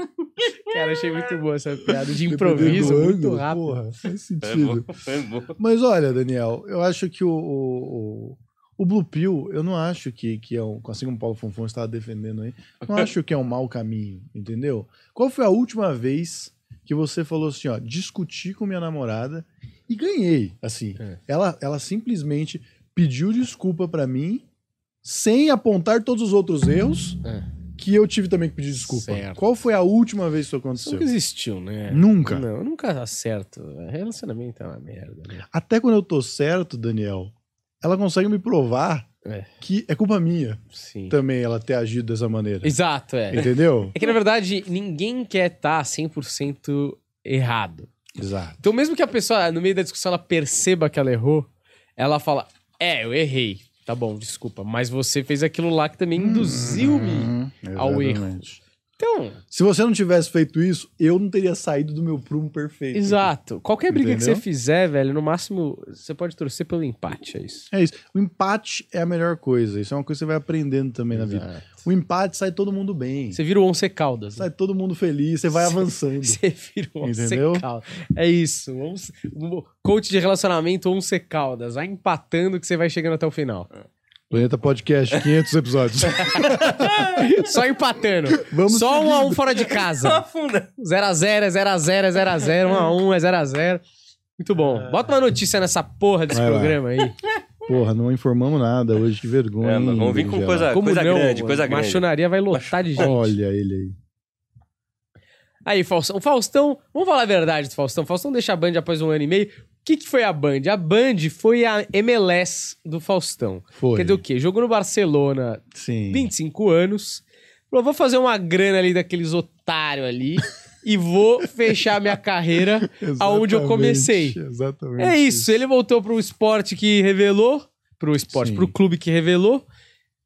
Cara, achei muito boa essa piada de improviso, do muito ângulo, rápido. Porra, faz Foi sentido. bom, foi bom. Mas olha, Daniel, eu acho que o, o, o, Blue Pill, eu não acho que, que é um. Assim como o Paulo Fonfon estava defendendo aí, não (laughs) acho que é um mau caminho, entendeu? Qual foi a última vez que você falou assim, ó, discuti com minha namorada e ganhei? Assim, É. ela, ela simplesmente pediu desculpa pra mim sem apontar todos os outros erros É. que eu tive também que pedir desculpa. Certo. Qual foi a última vez que isso Isso aconteceu? nunca existiu, né? Nunca. Não, eu nunca acerto. Relacionamento é uma merda, né? Até quando eu tô certo, Daniel, ela consegue me provar É. que é culpa minha Sim. também ela ter agido dessa maneira. Exato, é. Entendeu? É que, na verdade, ninguém quer estar 100% errado. Exato. Então, mesmo que a pessoa, no meio da discussão, ela perceba que ela errou, ela fala, é, eu errei. tá bom, desculpa. Mas você fez aquilo lá que também induziu-me Uhum, ao erro. Então, Se você não tivesse feito isso, eu não teria saído do meu prumo perfeito. exato. Qualquer briga que Entendeu? você fizer, velho, no máximo, você pode torcer pelo empate, é isso. É isso. O empate é a melhor coisa. Isso é uma coisa que você vai aprendendo também na vida. Exato. O empate sai todo mundo bem. Você vira o Once Caldas. né? Sai todo mundo feliz, você vai (laughs) avançando. Você vira o Once Entendeu? Caldas. É isso. Once- coach de relacionamento Once Caldas. Vai empatando que você vai chegando até o final. Planeta Podcast, 500 episódios. (laughs) Só empatando. Vamos Só um a um fora de casa. Afunda. 0x0, é 0x0, é 0x0, 1x1, é 0x0. Muito bom. Bota uma notícia nessa porra desse Vai lá. programa aí. Porra, não informamos nada hoje, que vergonha. É, mas vamos vir com coisa, Como coisa não? grande, coisa grande. Machonaria vai lotar de gente. Olha ele aí. Aí, Faustão. O Faustão, vamos falar a verdade do Faustão. Faustão deixa a Band após um ano e meio. O que, que foi a Band? A Band foi a MLS do Faustão. Foi. Quer dizer o quê? Jogou no Barcelona Sim. 25 anos. Falou, vou fazer uma grana ali daqueles otários ali e vou (laughs) fechar minha carreira aonde eu comecei. Exatamente. É isso, ele voltou pro esporte que revelou, pro esporte, Sim. pro clube que revelou,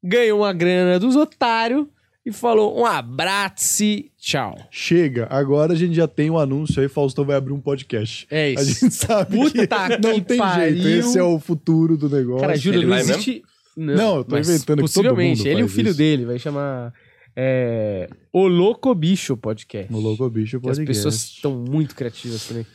ganhou uma grana dos otários e falou um abraço, tchau. Chega, agora a gente já tem o anúncio aí, Faustão vai abrir um podcast. É A isso. gente sabe Puta que não que tem pariu. jeito, esse é o futuro do negócio. Cara, juro, Ele não existe... Não, eu tô mas inventando que todo Possivelmente, mundo ele e o filho isso. dele, vai chamar é, O Louco Bicho Podcast. No Louco Bicho Que as Podcast. pessoas estão muito criativas também.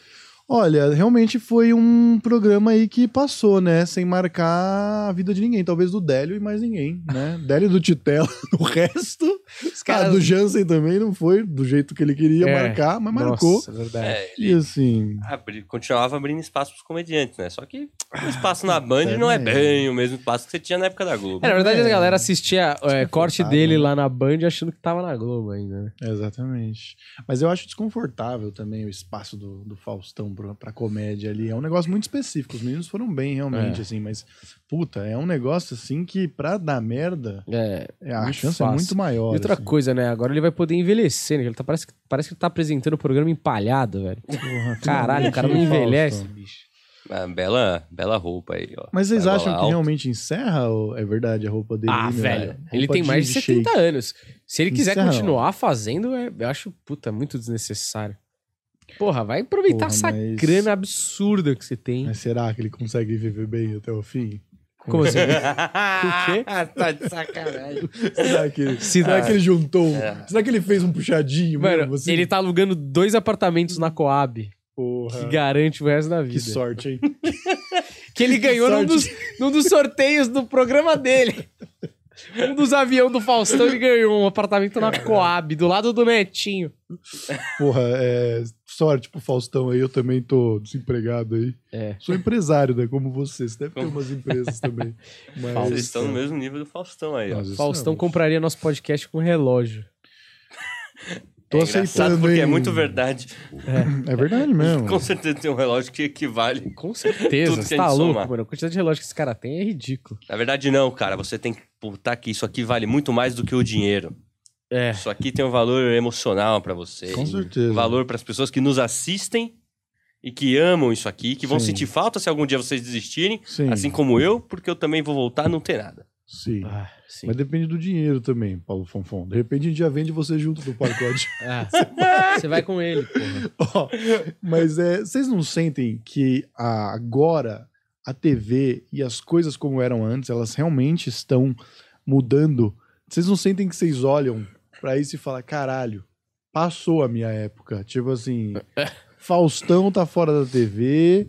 Olha, realmente foi um programa aí que passou, né? Sem marcar a vida de ninguém. Talvez do Délio e mais ninguém, né? (laughs) Délio e do Titelo. (laughs) O resto. Os Ah, do Jansen também não foi do jeito que ele queria É, marcar, mas marcou. Nossa, verdade. É, E assim. abri- continuava abrindo espaço pros comediantes, né? Só que o espaço na Band não é bem o mesmo espaço que você tinha na época da Globo. É, na verdade, É, a galera assistia é, corte desconfortável, dele né? lá na Band achando que tava na Globo ainda, né? Exatamente. Mas eu acho desconfortável também o espaço do, do Faustão pra, pra comédia ali. É um negócio muito específico. Os meninos foram bem, realmente, É. assim. Mas, puta, é um negócio assim que pra dar merda, É. é, a Muito chance fácil. é muito maior. E outra assim. coisa, né? Agora ele vai poder envelhecer, né? Ele tá, parece, que- parece que ele tá apresentando o programa empalhado, velho. Porra, Caralho, o cara não envelhece, bicho. Ah, bela, bela roupa aí, ó. Mas vocês acham que alto. realmente encerra? ou É verdade, a roupa dele? Ah, meu? velho. Ele tem mais de 70 shake. anos. Se ele quiser Encerra, continuar fazendo, é- eu acho, puta, muito desnecessário. Porra, vai aproveitar Porra, essa mas- grana absurda que você tem. Mas será que ele consegue viver bem até o fim? Como assim? (laughs) o quê? tá de sacanagem. Será que ele, Se será dá- que ele juntou? É. Será que ele fez um puxadinho Mano, mesmo? assim? ele tá alugando dois apartamentos na Coab, Porra, que garante o resto da que vida. sorte, hein? (laughs) Que ele ganhou num dos, num dos sorteios do programa dele. Um dos aviões do Faustão, ele ganhou um apartamento na Coab, do lado do Netinho. Porra, é, sorte pro Faustão aí, eu também tô desempregado aí. É. Sou empresário, né? Como você. Você deve ter umas empresas também. (laughs) Mas, Vocês estão no mesmo nível do Faustão aí, ó. Faustão estamos. compraria nosso podcast com relógio. (laughs) Tô é aceitando, porque é hein? muito verdade. É verdade mesmo. Com certeza tem um relógio que equivale. Com certeza, Tudo que você a tá gente louco, somar. mano. A quantidade de relógio que esse cara tem é ridículo. Na verdade, não, cara. Você tem que botar que isso aqui vale muito mais do que o dinheiro. É. Isso aqui tem um valor emocional pra você. Com certeza. Um valor pras pessoas que nos assistem e que amam isso aqui, que vão Sim. sentir falta se algum dia vocês desistirem, Sim, assim como eu, porque eu também vou voltar a não ter nada. sim. Ah, sim. Mas depende do dinheiro também, Paulo Fonfon. De repente a gente já vende você junto do pacote. (laughs) Ah, você vai com ele, porra. (laughs) Ó, mas é, vocês não sentem que a- agora a TV e as coisas como eram antes, elas realmente estão mudando? Vocês não sentem que vocês olham pra isso e falam, caralho, passou a minha época? Tipo assim, (laughs) Faustão tá fora da TV,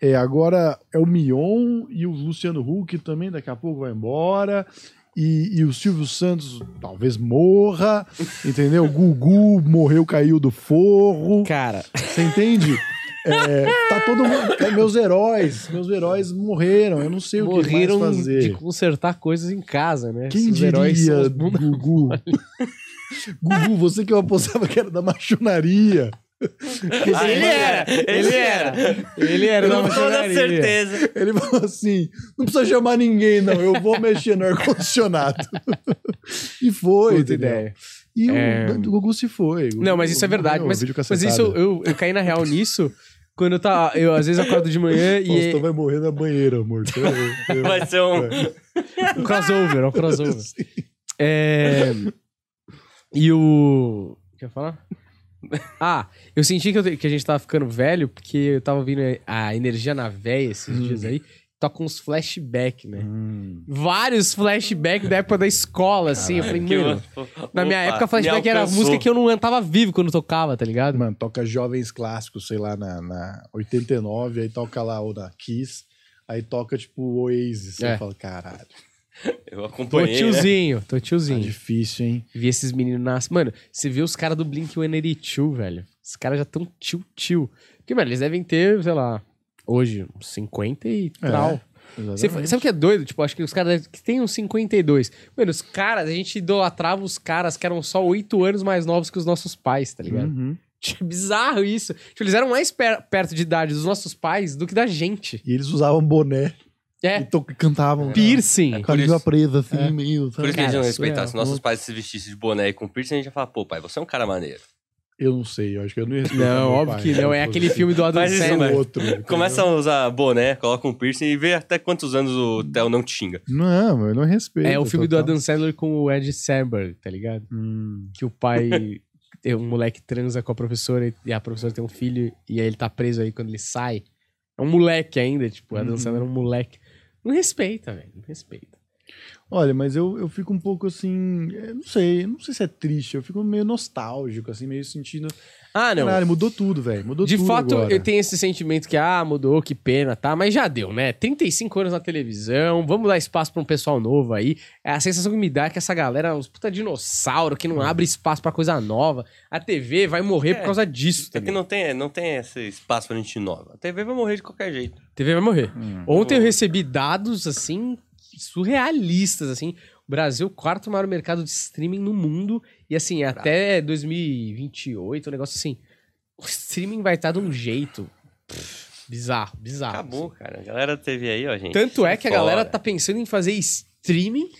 é, agora é o Mion e o Luciano Huck também daqui a pouco vai embora. E, e o Silvio Santos talvez morra, (laughs) entendeu? O Gugu morreu, caiu do forro. Cara, Você entende? (laughs) É, tá todo mundo. é, meus heróis, meus heróis morreram. Eu não sei o que morreram mais fazer. de consertar coisas em casa, né? Quem Esses heróis são diria, os Gugu? Gugu, você que eu apostava que era da machonaria. Ah, Ele era, ele era. Ele era Com toda certeza. Ele falou assim: não precisa chamar ninguém, não. Eu vou mexer no ar-condicionado. e foi. Puta entendeu? ideia. E É. o, Gugu se foi. O Não, mas isso é verdade. morreu, Mas, mas isso eu, eu, eu caí na real nisso quando eu tá. Eu às vezes acordo de manhã e. Faustão vai morrer na banheira, amor. Eu- eu- Vai ser um, É. Um crossover, um crossover. (laughs) É... E o. O que eu ia falar? (laughs) Ah, eu senti que, eu te- que a gente tava ficando velho, porque eu tava ouvindo a energia na véia esses dias aí. Toca uns flashback, né? Hum. Vários flashbacks da época da escola, assim. eu falei, mano. eu- Na minha Opa, época, flashback era música que eu não tava vivo quando tocava, tá ligado? Mano, toca Jovens Clássicos, sei lá, na, na 89, aí toca lá o da Kiss, aí toca tipo o Oasis. É. Eu falo, caralho, (laughs) Eu Tô acompanhei, né? tiozinho, tô tá tiozinho. difícil, hein? Vi esses meninos nascer. Mano, você vê os caras do Blink-182, velho. Os caras já tão tio-tio. Porque, mano, eles devem ter, sei lá, hoje, uns 50 e É, tal. Você, sabe o que é doido? Tipo, acho que os caras devem- que tem uns 52. Mano, os caras, a gente idolatrava os caras que eram só 8 anos mais novos que os nossos pais, tá ligado? Uhum. (laughs) Bizarro isso. Tipo, eles eram mais per- perto de idade dos nossos pais do que da gente. E eles usavam boné É, to- cantavam. piercing. Com a língua presa, assim, É. meio. Por isso que a gente Cara, não respeitasse. Se nossos pais se vestissem de boné e com piercing, a gente ia falar, pô, pai, você é um cara maneiro. Eu não sei, eu acho que eu não ia respeitar Não, meu óbvio pai, que não. É aquele filme do Adam é Sandler. o outro. entendeu? Começa a usar boné, coloca um piercing e vê até quantos anos o Theo não te xinga. Não, eu não respeito. É o filme do total. Adam Sandler com o Ed Samberg, tá ligado? Hum. Que o pai... (laughs) tem um moleque transa com a professora e a professora tem um filho e aí ele tá preso aí quando ele sai. É um moleque ainda, tipo, o Adam Uhum. Sandler é um moleque. Não respeita, velho. Não respeita. Olha, mas eu, eu fico um pouco assim. eu Não sei, não sei se é triste, eu fico meio nostálgico, assim, meio sentindo. Ah, não. Caralho, mudou tudo, velho. Mudou De tudo. fato, agora. eu tenho esse sentimento que, ah, mudou, que pena, tá? Mas já deu, né? 35 anos na televisão, vamos dar espaço pra um pessoal novo aí. É a sensação que me dá é que essa galera é uns puta dinossauro que não abre espaço pra coisa nova. A TV vai morrer É, por causa disso É que também. não tem, não tem esse espaço pra gente nova. A TV vai morrer de qualquer jeito. A TV vai morrer. Hum. Ontem eu recebi dados, assim, surrealistas, assim. O Brasil, quarto maior mercado de streaming no mundo. E, assim, até 2028, um negócio assim. O streaming vai estar de um jeito pff, bizarro, bizarro. Acabou, cara. A galera TV aí, ó, gente. Tanto é que a Fora. galera tá pensando em fazer streaming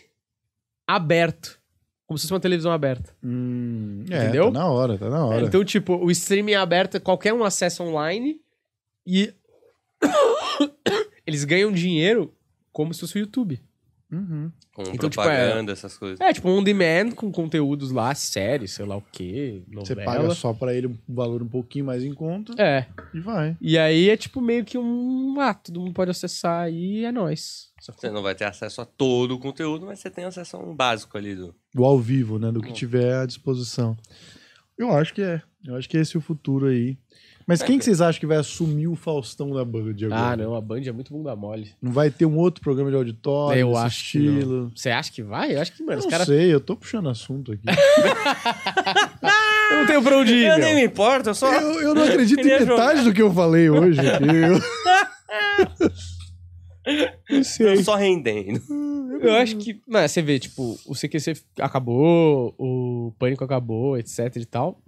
aberto. Como se fosse uma televisão aberta. Hum, é, Entendeu? Tá na hora, tá na hora. Então, tipo, o streaming aberto é qualquer um acesso online e (coughs) eles ganham dinheiro como se fosse o YouTube. Uhum. Com Então, tipo, propaganda, essas coisas. É, tipo, on demand com conteúdos lá, séries, sei lá o quê, Você novela. paga só pra ele um valor um pouquinho mais em conta É. e vai. E aí é tipo meio que um. Ah, todo mundo pode acessar e é nóis. Só que- Você não vai ter acesso a todo o conteúdo, mas você tem acesso a um básico ali do. Do ao vivo, né? Do que tiver à disposição. Eu acho que é. Eu acho que esse é o futuro aí. Mas quem que vocês acham que vai assumir o Faustão da Band agora? Ah, não, a Band é muito bunda mole. Não vai ter um outro programa de auditório Eu acho que não. estilo? Você acha que vai? Eu acho que, mano, Eu os não caras. sei, eu tô puxando assunto aqui. (laughs) Eu não tenho pra onde ir, Eu meu. nem me importo, eu só. eu, eu não acredito em metade jogar. do que eu falei hoje aqui. (laughs) Eu... Não sei. Eu só rendendo. Eu acho que. Mano, você vê, tipo, o CQC acabou, o Pânico acabou, etc e tal.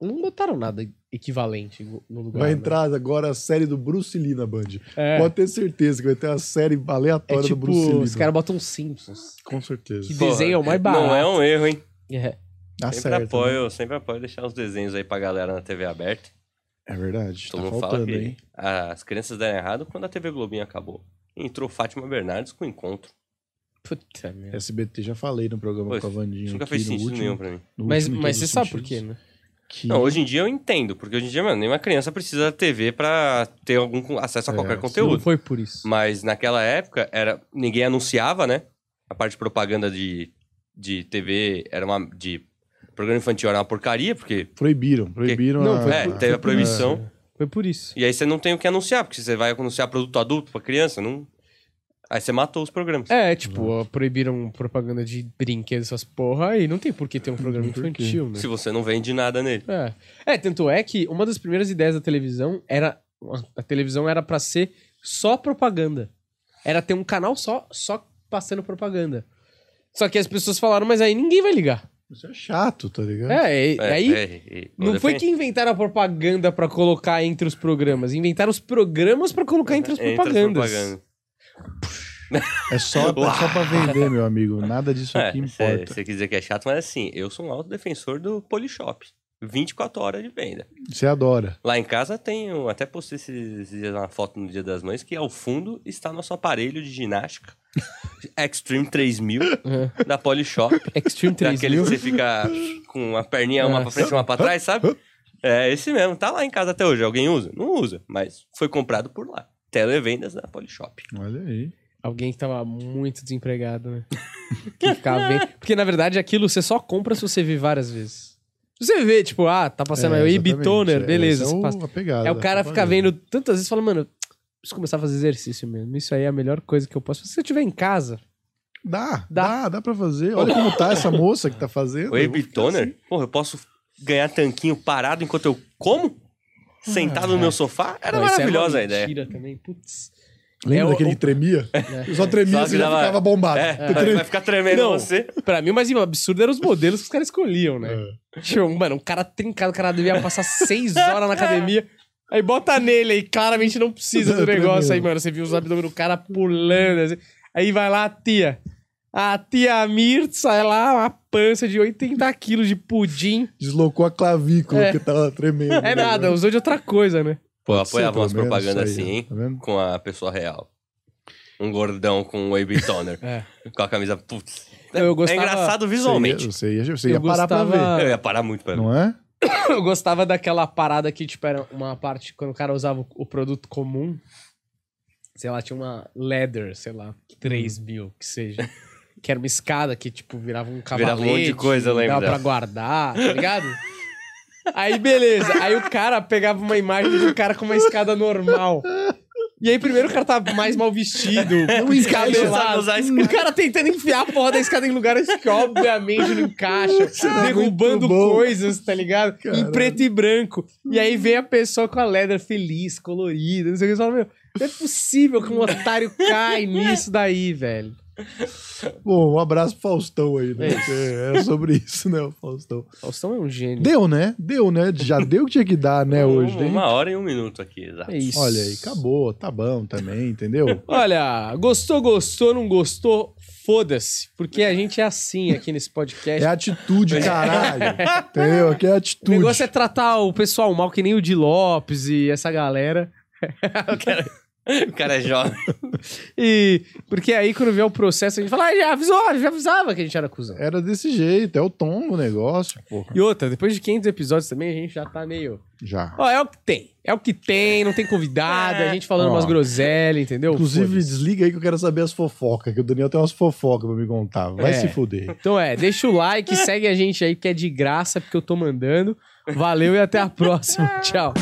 Não botaram nada equivalente no lugar. Vai né? entrar agora a série do Bruce Lee na Band. É, Pode ter certeza que vai ter uma série é aleatória do tipo, Bruce Lee. os caras botam Simpsons. Com certeza. Que Porra, desenho é o mais barato. Não é um erro, hein? É. Dá sempre certo. apoio, né? sempre apoio deixar os desenhos aí pra galera na TV aberta. É verdade. Todo tá mundo fala faltando, que hein? as crianças deram errado quando a TV Globinho acabou. Entrou Fátima Bernardes com o encontro. Puta merda. SBT já falei no programa Pois, com a Vandinha. Nunca fez sentido último- nenhum pra mim. Mas, mas você os sabe por quê, sentidos. né? Que... Não, hoje em dia eu entendo, porque hoje em dia, mano, nenhuma criança precisa da TV pra ter algum acesso a É, qualquer sim. Não conteúdo. foi por isso. Mas naquela época, era ninguém anunciava, né? A parte de propaganda de, de TV era uma. de programa infantil era uma porcaria, porque. Proibiram, proibiram. Não, a... foi É, por- teve a proibição. Foi por isso. E aí você não tem o que anunciar, porque você vai anunciar produto adulto pra criança, não. Aí você matou os programas. É, tipo, proibiram propaganda de brinquedos, essas porra, e não tem por que ter um programa infantil, né? Se você não vende nada nele. É. é, tanto é que uma das primeiras ideias da televisão era. A televisão era pra ser só propaganda. Era ter um canal só, só passando propaganda. Só que as pessoas falaram, mas aí ninguém vai ligar. Isso é chato, tá ligado? É, e, É, aí. é, é, Não foi que inventaram a propaganda pra colocar entre os programas, inventaram os programas pra colocar entre as Entre as propagandas. É só, é só pra vender, meu amigo. Nada disso aqui importa. Você quer dizer que é chato, mas assim, eu sou um alto defensor do Polishop. 24 horas de venda. Você adora. Lá em casa tenho, até postei esses dias uma foto no Dia das Mães, que ao fundo está nosso aparelho de ginástica (laughs) Extreme 3000 Uhum. da Polishop. Extreme Daquele que 3000. você fica com a perninha uma É. pra frente e uma pra trás, sabe? É esse mesmo. Tá lá em casa até hoje. Alguém usa? Não usa, mas foi comprado por lá. Televendas da Polishop. Olha aí. Alguém que tava muito desempregado, né? (laughs) que ficava bem... Porque, na verdade, aquilo você só compra se você vir várias vezes. Se você vê, tipo, ah, tá passando aí o exatamente. Ibitoner, É, beleza. É, o- passa. pegada É o cara fica propaganda. vendo tantas vezes e fala, mano, preciso começar a fazer exercício mesmo. Isso aí é a melhor coisa que eu posso. Se eu estiver em casa, Dá, Dá. dá, dá, pra fazer. Olha como tá essa moça que tá fazendo. O Eu vou ficar Toner? assim. Porra, eu posso ganhar tanquinho parado enquanto eu como? Sentado no meu sofá? Era é uma maravilhosa a ideia. mentira também, putz. Lembra É o- daquele o- que tremia? (laughs) Eu só tremia e que você já ficava bombado. É, Tu vai, ficar tremendo Não. você. Pra mim, o mais absurdo eram os modelos que os caras escolhiam, né? É. Tipo, mano, um cara trincado, o cara devia passar seis horas na academia. Aí bota nele aí, claramente não precisa do (laughs) negócio aí, mano. Você viu os abdômenes do cara pulando. assim. Aí vai lá a tia. A tia Mirtza, é lá, uma pança de 80 quilos de pudim. Deslocou a clavícula É. que tava tremendo. É nada, usou de outra coisa, né? Pô, ser, apoiava umas propagandas assim, hein? Tá vendo? Com a pessoa real. Um gordão com um whey toner. (laughs) É. Com a camisa, putz. Eu gostava- É engraçado visualmente. Você ia, você ia, você ia Eu parar pra gostava- ver. Eu ia parar muito pra ver. Não é? (coughs) Eu gostava daquela parada que, tipo, era uma parte quando o cara usava o- produto comum. Sei lá, tinha uma leather, sei lá, 3 mil, que seja. Que era uma escada que, tipo, virava um cavalete. Virava um monte de coisa, eu lembro Dava pra guardar, tá ligado? (laughs) Aí, beleza. Aí o cara pegava uma imagem de um cara com uma escada normal. E aí, primeiro o cara tá mais mal vestido, Não encaixa. O cara tentando enfiar a porra da escada em lugares que obviamente não encaixam, derrubando coisas, tá ligado? Em Caralho. preto e branco. E aí vem a pessoa com a leather feliz, colorida, não sei o que. Você fala, meu, não é possível que um otário cai nisso daí, velho. Bom, um abraço pro Faustão aí, né? É Porque É sobre isso, né, o Faustão. Faustão é um gênio. Deu, né? Deu, né? Já deu o que tinha que dar, né, hoje. né? Uma hora e um minuto aqui, exato. É isso. Olha aí, acabou. Tá bom também, entendeu? Olha, gostou, gostou, não gostou, foda-se. Porque a gente é assim aqui nesse podcast. É atitude, caralho. (laughs) Entendeu? Aqui é O atitude. negócio é tratar o pessoal mal, que nem o Di Lopes e essa galera. (laughs) (laughs) O cara é jovem. (laughs) E porque aí, quando vier o processo, a gente fala, ah, já avisou, já avisava que a gente era cuzão. Era desse jeito, é o tom do negócio, porra. E outra, depois de 500 episódios também, a gente já tá meio. Já. Ó, é o que tem. É o que tem, não tem convidado, a gente falando Ó. umas groselhas, entendeu? Inclusive, desliga aí que eu quero saber as fofocas, que o Daniel tem umas fofocas pra me contar. Vai É. se fuder. Então é, deixa o like, segue a gente aí, que é de graça, porque eu tô mandando. Valeu e até a próxima. (laughs) Tchau.